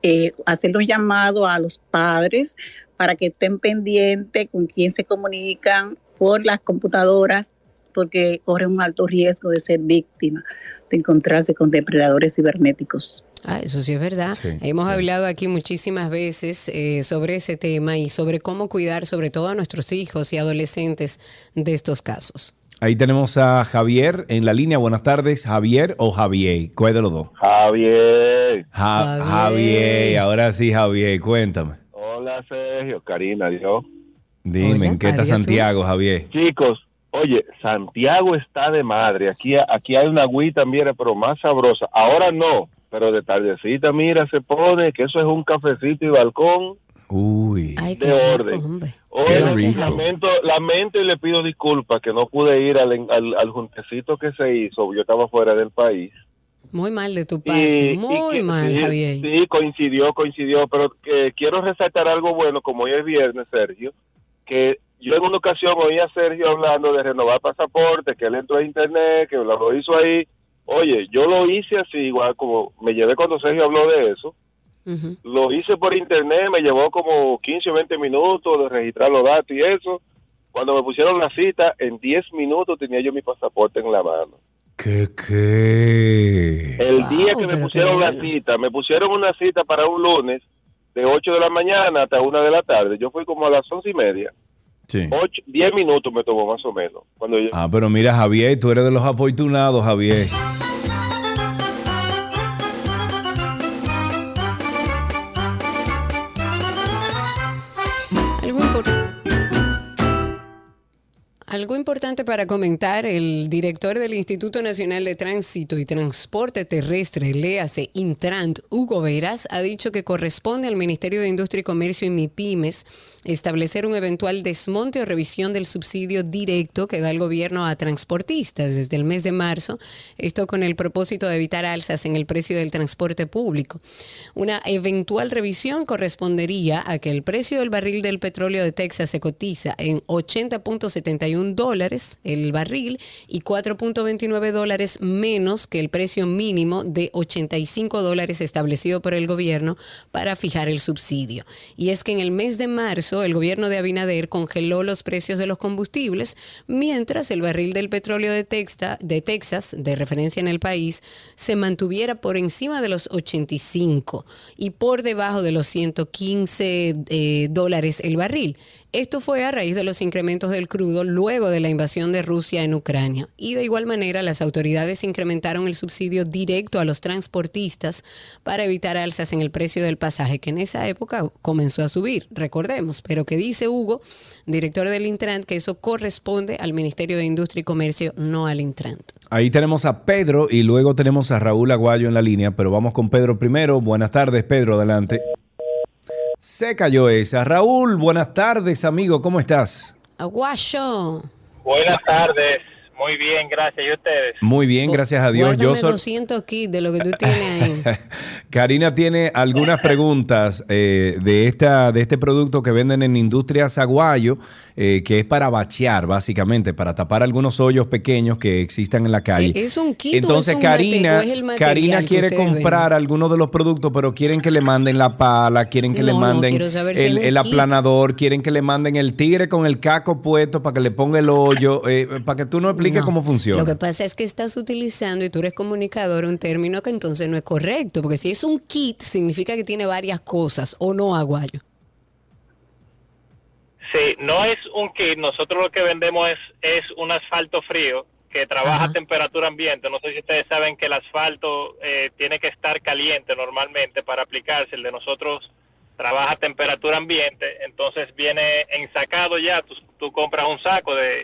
eh, hacerle un llamado a los padres para que estén pendientes con quién se comunican por las computadoras, porque corren un alto riesgo de ser víctima, de encontrarse con depredadores cibernéticos. Ah, eso sí es verdad. Sí, Hemos hablado aquí muchísimas veces eh, sobre ese tema y sobre cómo cuidar sobre todo a nuestros hijos y adolescentes de estos casos. Ahí tenemos a Javier en la línea. Buenas tardes, Javier o Javier. ¿Cuál de los dos? Javier. Ja- Javier. ahora sí, Javier, cuéntame. Hola Sergio, Karina, yo. Dime, ¿en qué está Santiago, Javier? Chicos, oye, Santiago está de madre. Aquí, aquí hay una agüita, mira, pero más sabrosa. Ahora no, pero de tardecita, mira, se pone que eso es un cafecito y balcón Uy. de orden. Oye, rico. lamento, lamento y le pido disculpas que no pude ir al, al, al juntecito que se hizo. Yo estaba fuera del país. Muy mal de tu parte, Y- muy y que- mal, sí, Javier. Sí, coincidió, coincidió, pero que quiero resaltar algo bueno, como hoy es viernes, Sergio, que yo en una ocasión oí a Sergio hablando de renovar pasaporte, que él entró a internet, que lo, lo hizo ahí. Oye, yo lo hice así, igual como me llevé cuando Sergio habló de eso. Lo hice por internet, me llevó como 15 o 20 minutos de registrar los datos y eso. Cuando me pusieron la cita, en 10 minutos tenía yo mi pasaporte en la mano. ¿Qué qué? El día que me pusieron la cita, me pusieron una cita para un lunes de 8 de la mañana hasta 1 de la tarde. Yo fui como a las 11 y media. Sí. 8, 10 minutos me tomó más o menos. Cuando yo, Ah, pero mira, Javier, tú eres de los afortunados, Javier. Algo importante para comentar, el director del Instituto Nacional de Tránsito y Transporte Terrestre, léase Intrant, Hugo Veras, ha dicho que corresponde al Ministerio de Industria y Comercio y MIPIMES establecer un eventual desmonte o revisión del subsidio directo que da el gobierno a transportistas desde el mes de marzo, esto con el propósito de evitar alzas en el precio del transporte público. Una eventual revisión correspondería a que el precio del barril del petróleo de Texas se cotiza en 80.71 dólares el barril y 4.29 dólares menos que el precio mínimo de 85 dólares establecido por el gobierno para fijar el subsidio. Y es que en el mes de marzo el gobierno de Abinader congeló los precios de los combustibles, mientras el barril del petróleo de, Texas, de referencia en el país, se mantuviera por encima de los 85 y por debajo de los 115 eh, dólares el barril. Esto fue a raíz de los incrementos del crudo luego de la invasión de Rusia en Ucrania. Y de igual manera, las autoridades incrementaron el subsidio directo a los transportistas para evitar alzas en el precio del pasaje, que en esa época comenzó a subir, recordemos, pero que dice Hugo, director del Intrant, que eso corresponde al Ministerio de Industria y Comercio, no al Intrant. Ahí tenemos a Pedro y luego tenemos a Raúl Aguayo en la línea, pero vamos con Pedro primero. Buenas tardes, Pedro, adelante. Se cayó esa. Raúl, buenas tardes, amigo, ¿cómo estás? Aguayo. Buenas tardes, muy bien, gracias. ¿Y ustedes? Muy bien, gracias a Dios. Guárdame Yo soy... 200 kits de lo que tú tienes ahí. Karina tiene algunas preguntas eh, de, esta, de este producto que venden en Industrias Aguayo, eh, que es para bachear, básicamente, para tapar algunos hoyos pequeños que existan en la calle. ¿Es un kit o Entonces, es un Karina, mate- o es el material Karina quiere comprar algunos de los productos, pero quieren que le manden la pala, quieren que le No, manden si el, aplanador, quieren que le manden el tigre con el caco puesto para que le ponga el hoyo, eh, para que tú no cómo funciona. Lo que pasa es que estás utilizando, y tú eres comunicador, un término que entonces no es correcto, porque si es un kit, significa que tiene varias cosas, o no, Aguayo. Sí, no es un kit, nosotros lo que vendemos es, es un asfalto frío que trabaja a temperatura ambiente. No sé si ustedes saben que el asfalto eh, tiene que estar caliente normalmente para aplicarse. El de nosotros trabaja a temperatura ambiente, entonces viene ensacado ya. Tú, compras un saco de,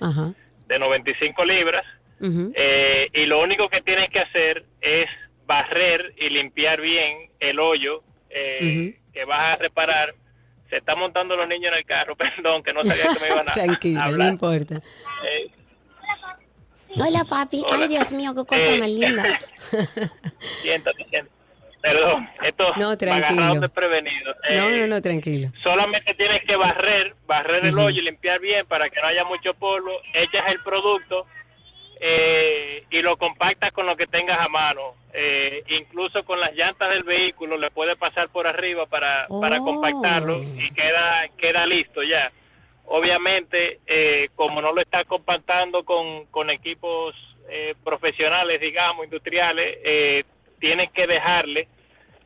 de 95 libras eh, y lo único que tienes que hacer es barrer y limpiar bien el hoyo eh, que vas a reparar. Se está montando los niños en el carro, perdón, que no sabía que me iban a, Tranquilo, hablar. no importa. Eh, Hola, papi. Ay, Dios mío, qué cosa Eh, más linda. siéntate, siéntate. Perdón, esto No, tranquilo. desprevenido. No, Eh, no, no, tranquilo. Solamente tienes que barrer, barrer el hoyo y limpiar bien para que no haya mucho polvo. Echas el producto eh, y lo compactas con lo que tengas a mano. Eh, incluso con las llantas del vehículo le puedes pasar por arriba para, para Oh. compactarlo y queda, queda listo ya. Obviamente, eh, como no lo estás compactando con, con equipos eh, profesionales, digamos, industriales, eh, tienes que dejarle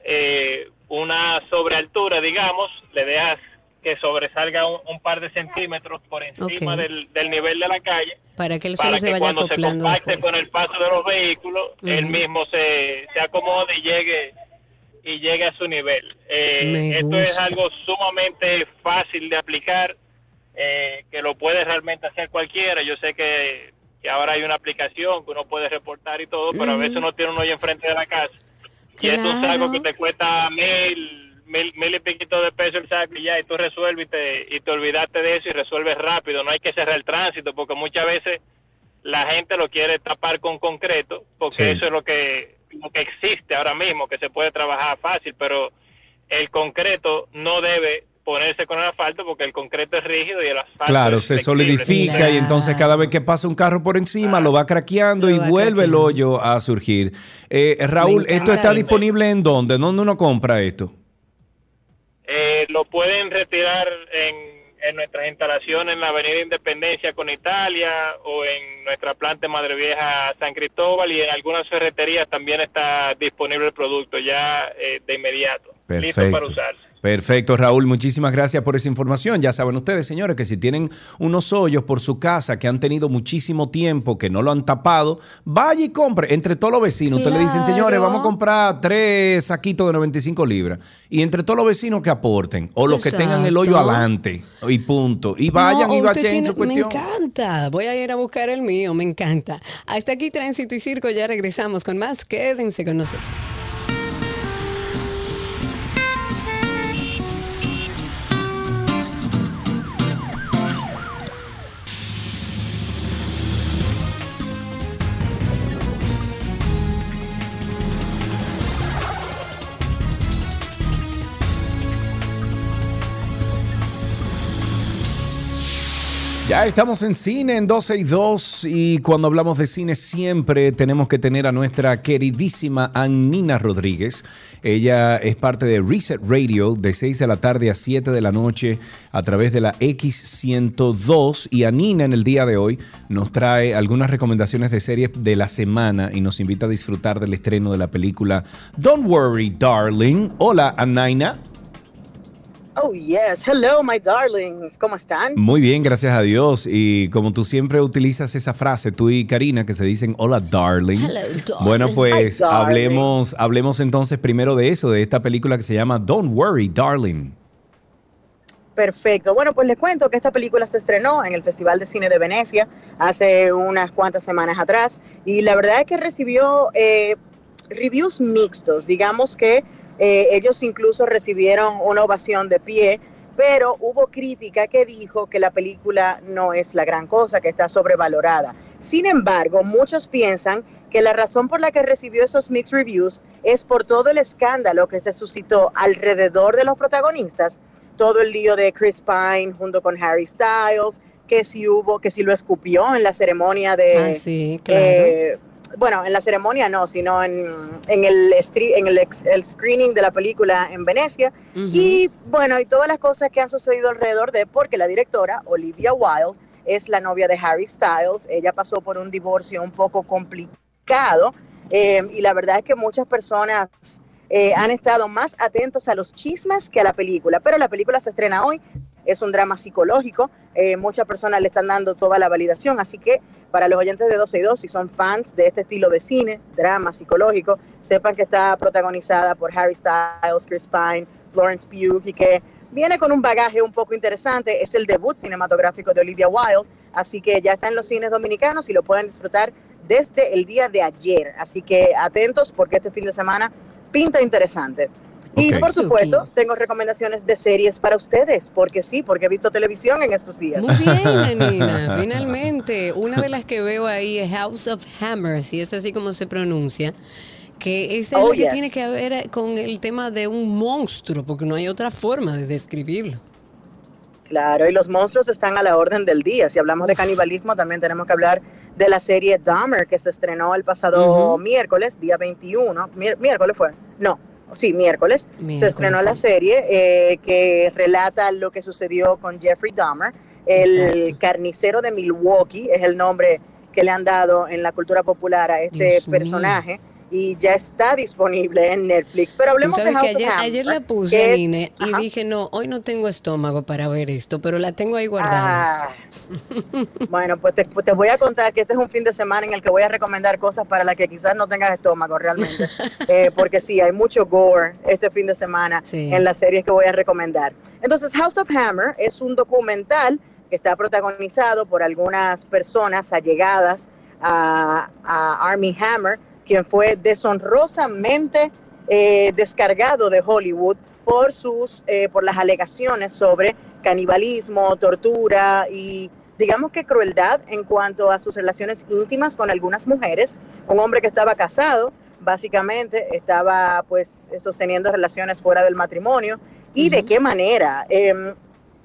eh, una sobrealtura, digamos, le dejas que sobresalga un, un par de centímetros por encima del, del nivel de la calle Para que él para solo se que vaya cuando se compacte después. con el paso de los vehículos, él Ujú. mismo se, se acomode y llegue y llegue a su nivel. Eh, esto es algo sumamente fácil de aplicar, eh, que lo puede realmente hacer cualquiera. Yo sé que, que ahora hay una aplicación que uno puede reportar y todo, pero a veces uno tiene uno ahí enfrente de la casa y es un Claro. saco que te cuesta mil, mil, mil y piquito de pesos el saco y ya, y tú resuelves y te, y te olvidaste de eso y resuelves rápido. No hay que cerrar el tránsito porque muchas veces la gente lo quiere tapar con concreto porque Sí. eso es lo que, lo que existe ahora mismo, que se puede trabajar fácil, pero el concreto no debe ponerse con el asfalto porque el concreto es rígido y el asfalto Claro, es se solidifica y entonces cada vez que pasa un carro por encima lo va craqueando y vuelve el hoyo a surgir. Eh, Raúl, ¿esto está eso. disponible en dónde? ¿Dónde uno compra esto? Eh, lo pueden retirar en, en nuestras instalaciones en la Avenida Independencia con Italia o en nuestra planta Madre Vieja San Cristóbal y en algunas ferreterías también está disponible el producto ya eh, de inmediato, listo Perfecto. para usarse. Perfecto, Raúl. Muchísimas gracias por esa información. Ya saben ustedes, señores, que si tienen unos hoyos por su casa que han tenido muchísimo tiempo, que no lo han tapado, vaya y compre. Entre todos los vecinos, ustedes le dicen, Claro. señores, vamos a comprar tres saquitos de 95 libras. Y entre todos los vecinos que aporten, o los que tengan el hoyo adelante, y punto. Y vayan No, y tiene- su Me cuestión. encanta. Voy a ir a buscar el mío, me encanta. Hasta aquí Tránsito y Circo, ya regresamos con más. Quédense con nosotros. Estamos en cine en 12 y 2 y cuando hablamos de cine siempre tenemos que tener a nuestra queridísima Annina Rodríguez. Ella es parte de Reset Radio de 6 de la tarde a 7 de la noche a través de la X102 y Anina en el día de hoy nos trae algunas recomendaciones de series de la semana y nos invita a disfrutar del estreno de la película Don't Worry Darling. Hola Anaina. Oh, yes. Hello, my darlings. ¿Cómo están? Muy bien, gracias a Dios. Y como tú siempre utilizas esa frase, tú y Karina, que se dicen hola, darling. Hello, darling. Bueno, pues Hi, darling. hablemos, hablemos entonces primero de eso, de esta película que se llama Don't Worry, Darling. Perfecto. Bueno, pues les cuento que esta película se estrenó en el Festival de Cine de Venecia hace unas cuantas semanas atrás y la verdad es que recibió eh, reviews mixtos. Digamos que eh, ellos incluso recibieron una ovación de pie, pero hubo crítica que dijo que la película no es la gran cosa, que está sobrevalorada. Sin embargo, muchos piensan que la razón por la que recibió esos mixed reviews es por todo el escándalo que se suscitó alrededor de los protagonistas, todo el lío de Chris Pine junto con Harry Styles, que si hubo, que si lo escupió en la ceremonia de... Ah, sí, claro. eh, bueno, en la ceremonia no, sino en, en, el, en el, el screening de la película en Venecia. Y bueno, y todas las cosas que han sucedido alrededor de, porque la directora, Olivia Wilde, es la novia de Harry Styles. Ella pasó por un divorcio un poco complicado eh, y la verdad es que muchas personas eh, han estado más atentos a los chismes que a la película, pero la película se estrena hoy, es un drama psicológico, eh, muchas personas le están dando toda la validación, así que para los oyentes de 12 y 2, si son fans de este estilo de cine, drama psicológico, sepan que está protagonizada por Harry Styles, Chris Pine, Florence Pugh y que viene con un bagaje un poco interesante, es el debut cinematográfico de Olivia Wilde, así que ya está en los cines dominicanos y lo pueden disfrutar desde el día de ayer, así que atentos porque este fin de semana pinta interesante. Y por supuesto, tengo recomendaciones de series para ustedes, porque sí, porque he visto televisión en estos días. Muy bien, Nina. Finalmente, una de las que veo ahí es House of Hammers, y es así como se pronuncia, que es algo Oh, que yes. tiene que ver con el tema de un monstruo, porque no hay otra forma de describirlo. Claro, y los monstruos están a la orden del día. Si hablamos de canibalismo, también tenemos que hablar de la serie Dahmer, que se estrenó el pasado miércoles, día 21. Mier- ¿Miércoles fue? No, sí, miércoles. se estrenó la serie eh, que relata lo que sucedió con Jeffrey Dahmer. El carnicero de Milwaukee es el nombre que le han dado en la cultura popular a este Dios mío. Y ya está disponible en Netflix. Pero Tú hablemos de sabes que House of ayer, Hammer, ayer la puse, es- Nine, y Ajá. dije, no, hoy no tengo estómago para ver esto, pero la tengo ahí guardada. Ah. bueno, pues te, pues te voy a contar que este es un fin de semana en el que voy a recomendar cosas para las que quizás no tengas estómago realmente. Eh, porque sí, hay mucho gore este fin de semana Sí. en las series que voy a recomendar. Entonces, House of Hammer es un documental que está protagonizado por algunas personas allegadas a, a Army Hammer, quien fue deshonrosamente eh, descargado de Hollywood por sus eh, por las alegaciones sobre canibalismo, tortura y digamos que crueldad en cuanto a sus relaciones íntimas con algunas mujeres. Un hombre que estaba casado, básicamente estaba pues sosteniendo relaciones fuera del matrimonio y de qué manera. Em,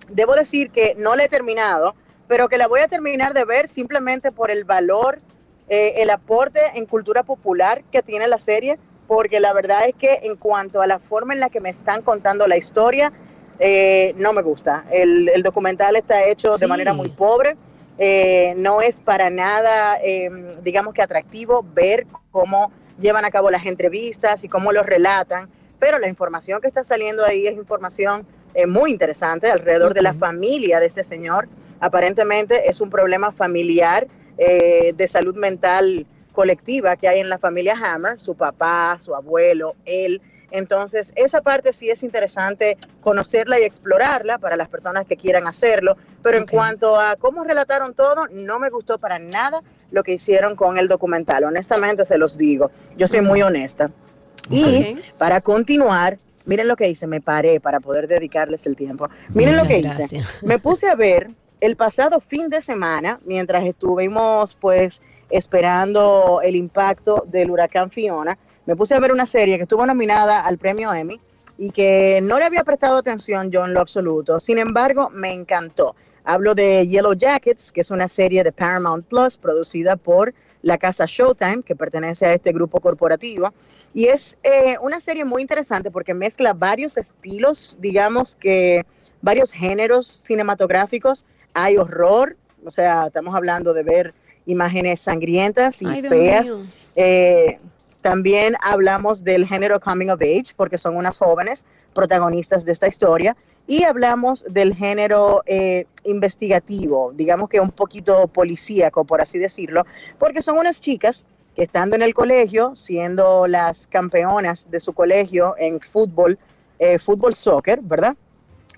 debo decir que no la he terminado, pero que la voy a terminar de ver simplemente por el valor, eh, el aporte en cultura popular que tiene la serie, porque la verdad es que en cuanto a la forma en la que me están contando la historia, eh, no me gusta. El, el documental está hecho de Sí. manera muy pobre, eh, no es para nada, eh, digamos que atractivo ver cómo llevan a cabo las entrevistas y cómo los relatan, pero la información que está saliendo ahí es información eh, muy interesante alrededor de la familia de este señor. Aparentemente es un problema familiar eh, de salud mental colectiva que hay en la familia Hammer, su papá, su abuelo, él. Entonces, esa parte sí es interesante conocerla y explorarla para las personas que quieran hacerlo, pero en cuanto a cómo relataron todo, no me gustó para nada lo que hicieron con el documental, honestamente se los digo, yo soy muy honesta. Y para continuar, miren lo que hice, me paré para poder dedicarles el tiempo. Miren lo que hice. gracias. Me puse a ver el pasado fin de semana, mientras estuvimos pues esperando el impacto del huracán Fiona, me puse a ver una serie que estuvo nominada al premio Emmy y que no le había prestado atención yo en lo absoluto. Sin embargo, me encantó. Hablo de Yellow Jackets, que es una serie de Paramount Plus producida por la casa Showtime, que pertenece a este grupo corporativo. Y es eh, una serie muy interesante porque mezcla varios estilos, digamos que varios géneros cinematográficos. Hay horror, o sea, estamos hablando de ver imágenes sangrientas y Ay, feas. Eh, también hablamos del género coming of age, porque son unas jóvenes protagonistas de esta historia. Y hablamos del género eh, investigativo, digamos que un poquito policíaco, por así decirlo, porque son unas chicas que estando en el colegio, siendo las campeonas de su colegio en fútbol, eh, fútbol soccer, ¿verdad?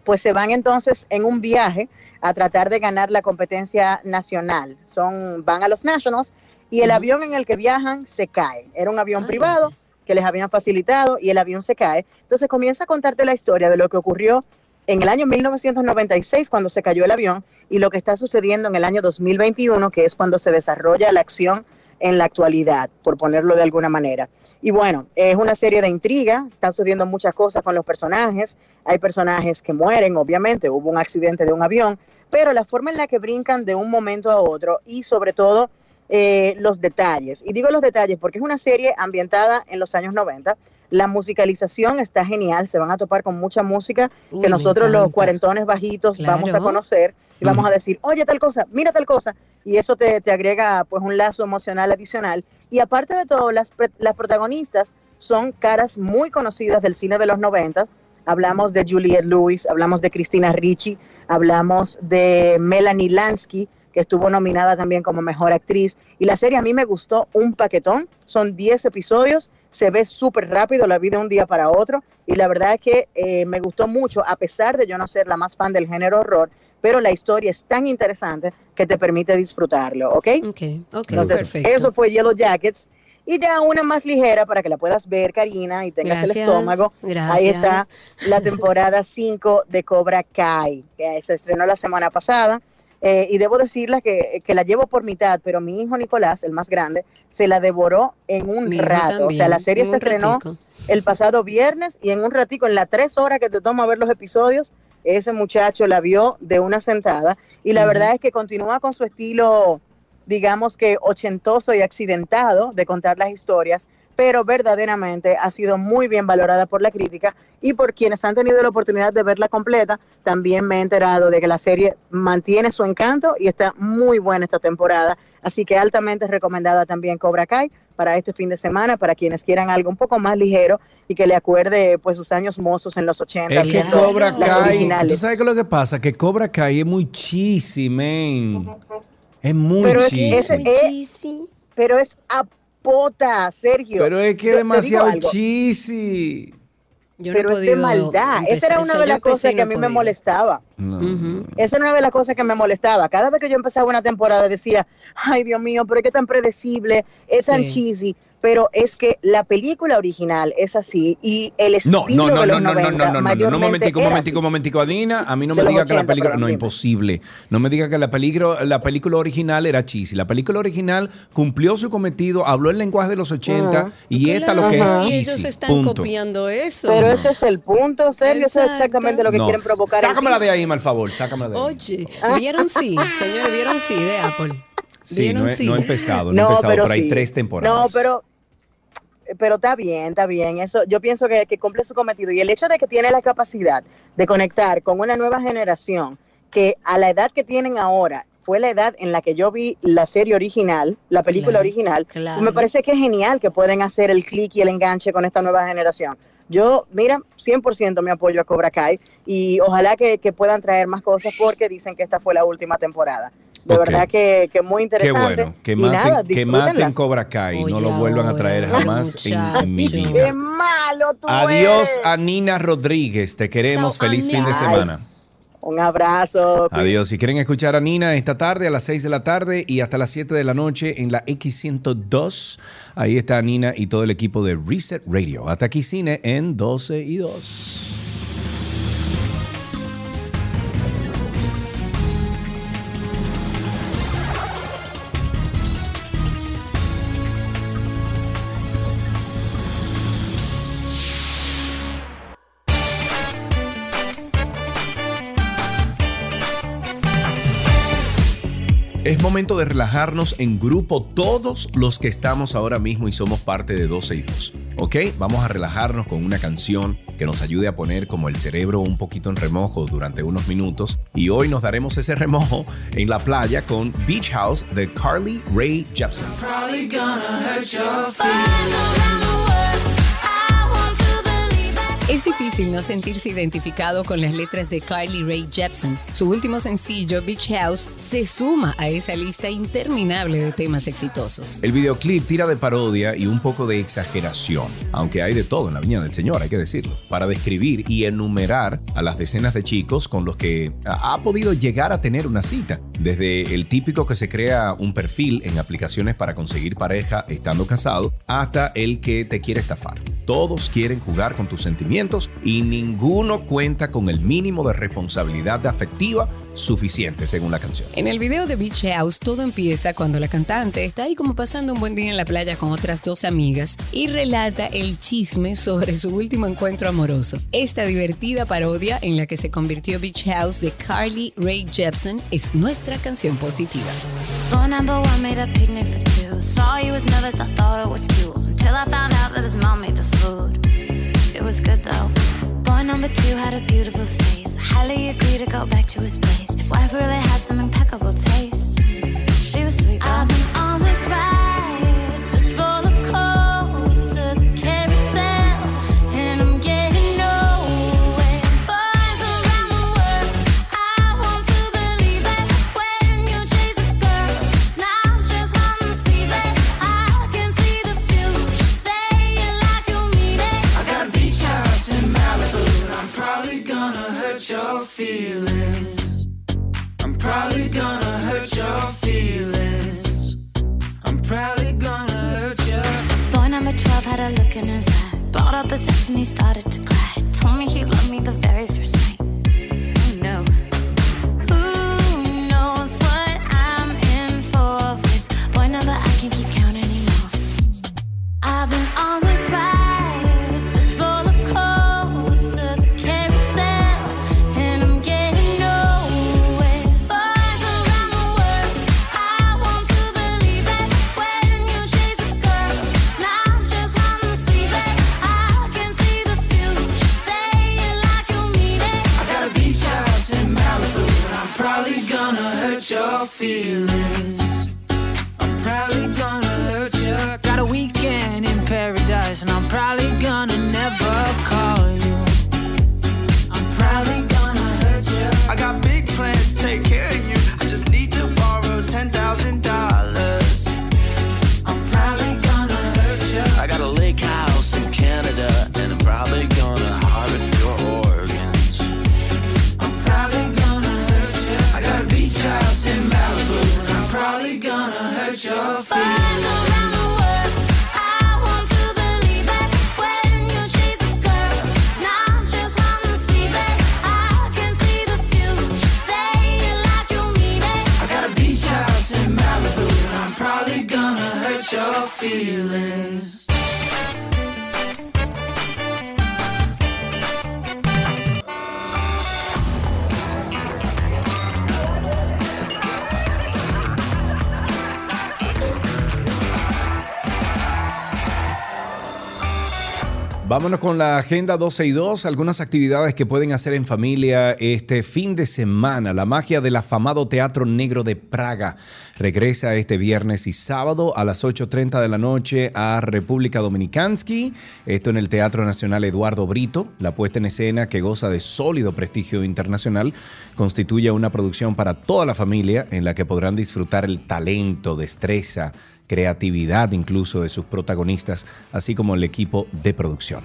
Pues se van entonces en un viaje a tratar de ganar la competencia nacional. Son, van a los Nationals y el avión en el que viajan se cae. Era un avión privado que les habían facilitado y el avión se cae. Entonces comienza a contarte la historia de lo que ocurrió en el año 1996 cuando se cayó el avión y lo que está sucediendo en el año 2021, que es cuando se desarrolla la acción en la actualidad, por ponerlo de alguna manera. Y bueno, es una serie de intriga, están sucediendo muchas cosas con los personajes, hay personajes que mueren, obviamente, hubo un accidente de un avión, pero la forma en la que brincan de un momento a otro y sobre todo eh, los detalles. Y digo los detalles porque es una serie ambientada en los años 90. La musicalización está genial, se van a topar con mucha música Uy, que nosotros los cuarentones bajitos vamos a conocer y vamos a decir, oye tal cosa, mira tal cosa, y eso te, te agrega pues un lazo emocional adicional. Y aparte de todo, las, las protagonistas son caras muy conocidas del cine de los 90. Hablamos de Juliette Lewis, hablamos de Cristina Ricci, hablamos de Melanie Lansky, que estuvo nominada también como mejor actriz. Y la serie a mí me gustó un paquetón. Son 10 episodios, se ve súper rápido, la vi de un día para otro. Y la verdad es que eh, me gustó mucho, a pesar de yo no ser la más fan del género horror, pero la historia es tan interesante que te permite disfrutarlo, ¿ok? Ok, ok, Entonces, perfecto. eso fue Yellow Jackets. Y ya una más ligera para que la puedas ver, Karina, y tengas el Gracias, estómago. Ahí está la temporada 5 de Cobra Kai, que se estrenó la semana pasada. Eh, y debo decirle que, que la llevo por mitad, pero mi hijo Nicolás, el más grande, se la devoró en un Mi rato. o sea, la serie se estrenó ratico. el pasado viernes y en un ratico, en las tres horas que te toma ver los episodios, ese muchacho la vio de una sentada. Y la verdad es que continúa con su estilo, digamos que ochentoso y accidentado de contar las historias, pero verdaderamente ha sido muy bien valorada por la crítica y por quienes han tenido la oportunidad de verla completa, también me he enterado de que la serie mantiene su encanto y está muy buena esta temporada, así que altamente recomendada también Cobra Kai para este fin de semana, para quienes quieran algo un poco más ligero y que le acuerde pues sus años mozos en los 80. Es que Cobra Kai, ¿tú sabes qué es lo que pasa? Que Cobra Kai es muy cheesy, man. Es muy pero es, cheesy. es- es- pero es apota, Sergio. Pero es que es demasiado cheesy. Yo no he pero es de maldad. Esa era una Eso de las cosas que a no mí me molestaba. Esa era una de las cosas que me molestaba. Cada vez que yo empezaba una temporada decía, ay Dios mío, pero es que es tan predecible, es tan cheesy. Pero es que la película original es así y el estilo No, no, no, de los no, no, no, 90 no, no, no, no, no, momentico, momentico, momentico, Adina, a mí no me diga que la 80, película, no, imposible, no me diga que la película, la película original era cheesy, la película original cumplió su cometido, habló el lenguaje de los 80 Ujú. y esta lo que es Claro, y cheesy, Ellos están punto. copiando eso. Pero ese es el punto, Sergio. Eso es exactamente lo que No, quieren provocar. Sácamela de ahí, mal favor, sácamela de ahí. Oye, ¿vieron sí? Señores, ¿vieron sí de Apple? Sí, ¿Vieron no he, sí? no he empezado, no, he No, empezado, pero pero hay sí. tres temporadas. No, pero pero está bien, está bien. Eso yo pienso que, que cumple su cometido y el hecho de que tiene la capacidad de conectar con una nueva generación que a la edad que tienen ahora fue la edad en la que yo vi la serie original, la película Claro, original, claro. me parece que es genial que pueden hacer el clic y el enganche con esta nueva generación. Yo, mira, 100% me apoyo a Cobra Kai y ojalá que, que puedan traer más cosas porque dicen que esta fue la última temporada. De Ok. verdad que, que muy Qué interesante. bueno, que maten, nada, que maten. Cobra Kai, no lo vuelvan a traer jamás en mi Qué vida. malo tú Adiós eres. a Nina Rodríguez, te queremos, Chao, feliz fin de semana. Un abrazo. Adiós. Si quieren escuchar a Nina esta tarde a las 6 de la tarde y hasta las 7 de la noche en la X102, ahí está Nina y todo el equipo de Reset Radio. Hasta aquí cine en 12 y 2. Momento de relajarnos en grupo todos los que estamos ahora mismo y somos parte de 12 y 2. ¿Ok? Vamos a relajarnos con una canción que nos ayude a poner como el cerebro un poquito en remojo durante unos minutos. Y hoy nos daremos ese remojo en la playa con Beach House de Carly Ray Jepsen. Es difícil no sentirse identificado con las letras de Carly Rae Jepsen. Su último sencillo, Beach House, se suma a esa lista interminable de temas exitosos. El videoclip tira de parodia y un poco de exageración, aunque hay de todo en la Viña del Señor, hay que decirlo, para describir y enumerar a las decenas de chicos con los que ha podido llegar a tener una cita, desde el típico que se crea un perfil en aplicaciones para conseguir pareja estando casado, hasta el que te quiere estafar. Todos quieren jugar con tus sentimientos y ninguno cuenta con el mínimo de responsabilidad afectiva suficiente según la canción. En el video de Beach House todo empieza cuando la cantante está ahí como pasando un buen día en la playa con otras dos amigas y relata el chisme sobre su último encuentro amoroso. Esta divertida parodia en la que se convirtió Beach House de Carly Rae Jepsen es nuestra canción positiva. Till I found out that his mom made the food. It was good though. Boy number two had a beautiful face. Highly agreed to go back to his place. His wife really had some impeccable taste. She was sweet though. I've been feelings. I'm probably gonna hurt your feelings. I'm probably gonna hurt your. Boy number 12 had a look in his eye. Brought up his ex and he started to cry. Told me he loved me the very first night. Who knows what I'm in for with boy number I can't keep. I've been on this feelings. I'm probably gonna hurt your. Got a weekend in paradise, and I'm probably gonna never Vámonos con la agenda 12 y 2, algunas actividades que pueden hacer en familia este fin de semana. La magia del afamado Teatro Negro de Praga regresa este viernes y sábado a las 8.30 de la noche a República Dominicansky. Esto en el Teatro Nacional Eduardo Brito. La puesta en escena que goza de sólido prestigio internacional constituye una producción para toda la familia en la que podrán disfrutar el talento, destreza, creatividad incluso de sus protagonistas, así como el equipo de producción.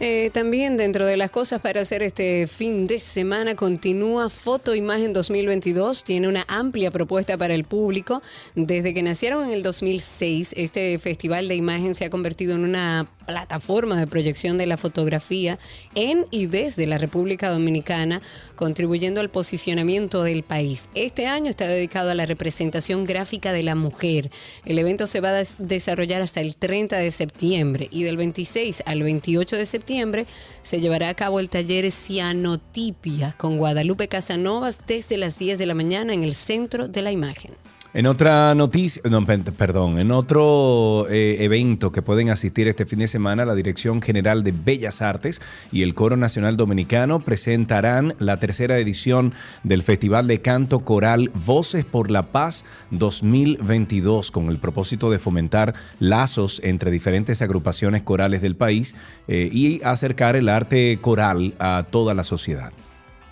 Eh, también dentro de las cosas para hacer este fin de semana continúa Foto Imagen 2022. Tiene una amplia propuesta para el público. Desde que nacieron en el 2006, este festival de imagen se ha convertido en una plataforma de proyección de la fotografía en y desde la República Dominicana, contribuyendo al posicionamiento del país. Este año está dedicado a la representación gráfica de la mujer. El evento se va a des- desarrollar hasta el 30 de septiembre y del 26 al 28 de septiembre se llevará a cabo el taller Cianotipia con Guadalupe Casanovas desde las 10 de la mañana en el centro de la imagen. En otra noticia, no, pe- perdón, en otro eh, evento que pueden asistir este fin de semana, la Dirección General de Bellas Artes y el Coro Nacional Dominicano presentarán la tercera edición del Festival de Canto Coral Voces por la Paz 2022 con el propósito de fomentar lazos entre diferentes agrupaciones corales del país eh, y acercar el arte coral a toda la sociedad.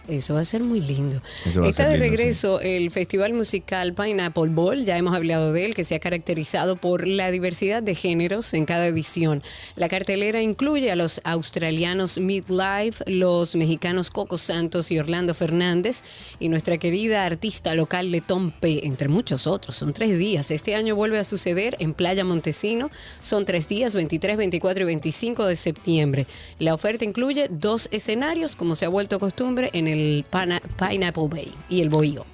Eso va a ser muy lindo. Está de lindo, sí. regreso el festival musical Pineapple Ball, ya hemos hablado de él, que se ha caracterizado por la diversidad de géneros en cada edición. La cartelera incluye a los australianos Midlife, los mexicanos Coco Santos y Orlando Fernández y nuestra querida artista local Tom P, entre muchos otros. Son tres días. Este año vuelve a suceder en Playa Montesino. Son tres días, 23, 24 y 25 de septiembre. La oferta incluye dos escenarios, como se ha vuelto costumbre, en el Pana- Pineapple Bay y el Bohío.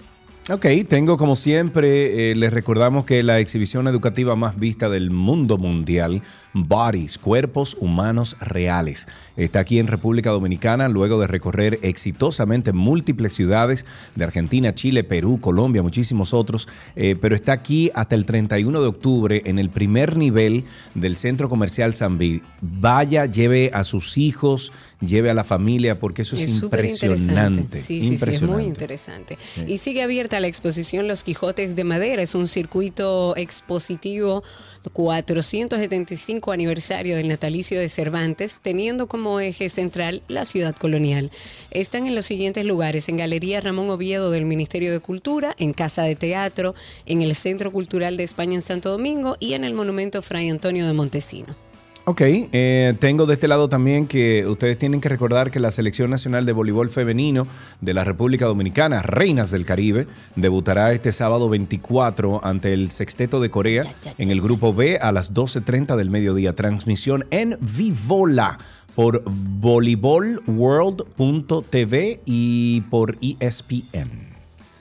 Ok, tengo como siempre, eh, les recordamos que la exhibición educativa más vista del mundo mundial, Bodies, Cuerpos Humanos Reales, está aquí en República Dominicana luego de recorrer exitosamente múltiples ciudades de Argentina, Chile, Perú, Colombia, muchísimos otros, eh, pero está aquí hasta el 31 de octubre en el primer nivel del Centro Comercial Zambi. Vaya, lleve a sus hijos, lleve a la familia, porque eso es, súper impresionante. Sí, sí, sí, es muy interesante. Y sigue abierta la exposición Los Quijotes de Madera. Es un circuito expositivo 475 aniversario del natalicio de Cervantes, teniendo como eje central la ciudad colonial. Están en los siguientes lugares, en Galería Ramón Oviedo del Ministerio de Cultura, en Casa de Teatro, en el Centro Cultural de España en Santo Domingo y en el Monumento Fray Antonio de Montesino. Ok, eh, tengo de este lado también que ustedes tienen que recordar que la Selección Nacional de Voleibol Femenino de la República Dominicana, Reinas del Caribe, debutará este sábado 24 ante el Sexteto de Corea en el Grupo B a las 12.30 del mediodía. Transmisión en Vivola por voleibolworld.tv y por ESPN.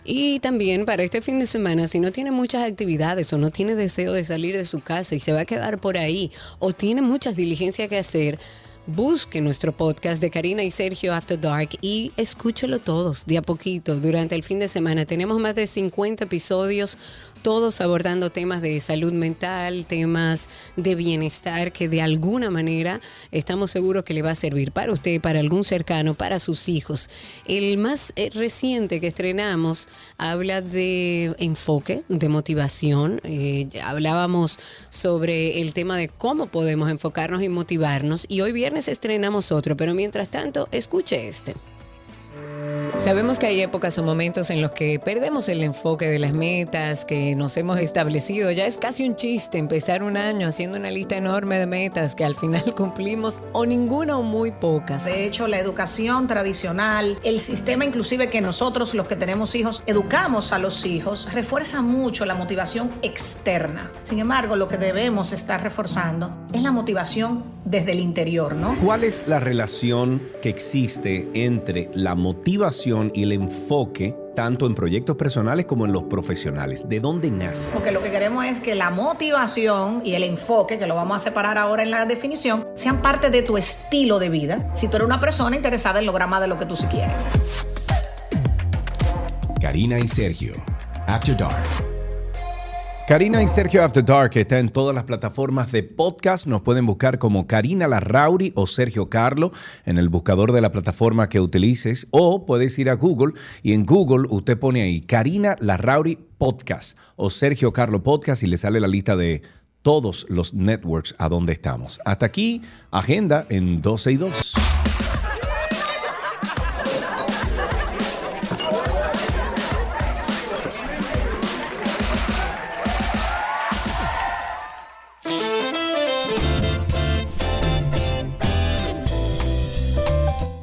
Y también para este fin de semana, si no tiene muchas actividades o no tiene deseo de salir de su casa y se va a quedar por ahí o tiene muchas diligencias que hacer, busque nuestro podcast de Karina y Sergio After Dark y escúchelo todos de a poquito durante el fin de semana. Tenemos más de 50 episodios todos abordando temas de salud mental, temas de bienestar que de alguna manera estamos seguros que le va a servir para usted, para algún cercano, para sus hijos. El más eh, reciente que estrenamos habla de enfoque, de motivación. Eh, hablábamos sobre el tema de cómo podemos enfocarnos y motivarnos y hoy viernes estrenamos otro, pero mientras tanto, escuche este. Sabemos que hay épocas o momentos en los que perdemos el enfoque de las metas que nos hemos establecido. Ya es casi un chiste empezar un año haciendo una lista enorme de metas que al final cumplimos o ninguna o muy pocas. De hecho, la educación tradicional, el sistema inclusive que nosotros los que tenemos hijos educamos a los hijos, refuerza mucho la motivación externa. Sin embargo, lo que debemos estar reforzando es la motivación desde el interior, ¿no? ¿Cuál es la relación que existe entre la motivación y el enfoque tanto en proyectos personales como en los profesionales? ¿De dónde nace? Porque lo que queremos es que la motivación y el enfoque, que lo vamos a separar ahora en la definición, sean parte de tu estilo de vida. Si tú eres una persona interesada en lograr más de lo que tú sí quieres. Karina y Sergio, After Dark. Karina y Sergio After Dark está en todas las plataformas de podcast. Nos pueden buscar como Karina Larrauri o Sergio Carlo en el buscador de la plataforma que utilices. O puedes ir a Google y en Google usted pone ahí Karina Larrauri Podcast o Sergio Carlo Podcast y le sale la lista de todos los networks a donde estamos. Hasta aquí, agenda en 12 y 2.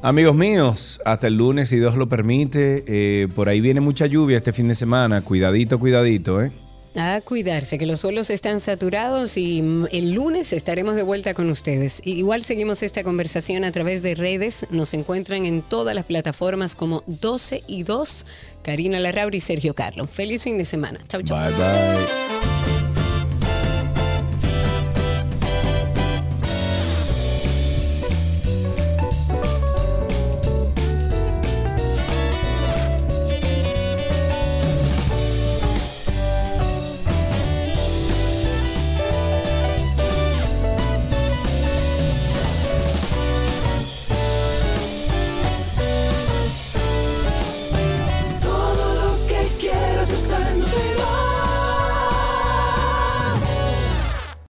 Amigos míos, hasta el lunes, si Dios lo permite, eh, por ahí viene mucha lluvia este fin de semana. Cuidadito, cuidadito, ¿eh? A cuidarse, que los suelos están saturados y mm, el lunes estaremos de vuelta con ustedes. Igual seguimos esta conversación a través de redes. Nos encuentran en todas las plataformas como 12 y 2. Karina Larrauri y Sergio Carlos. Feliz fin de semana. Chau, chau. Bye, bye.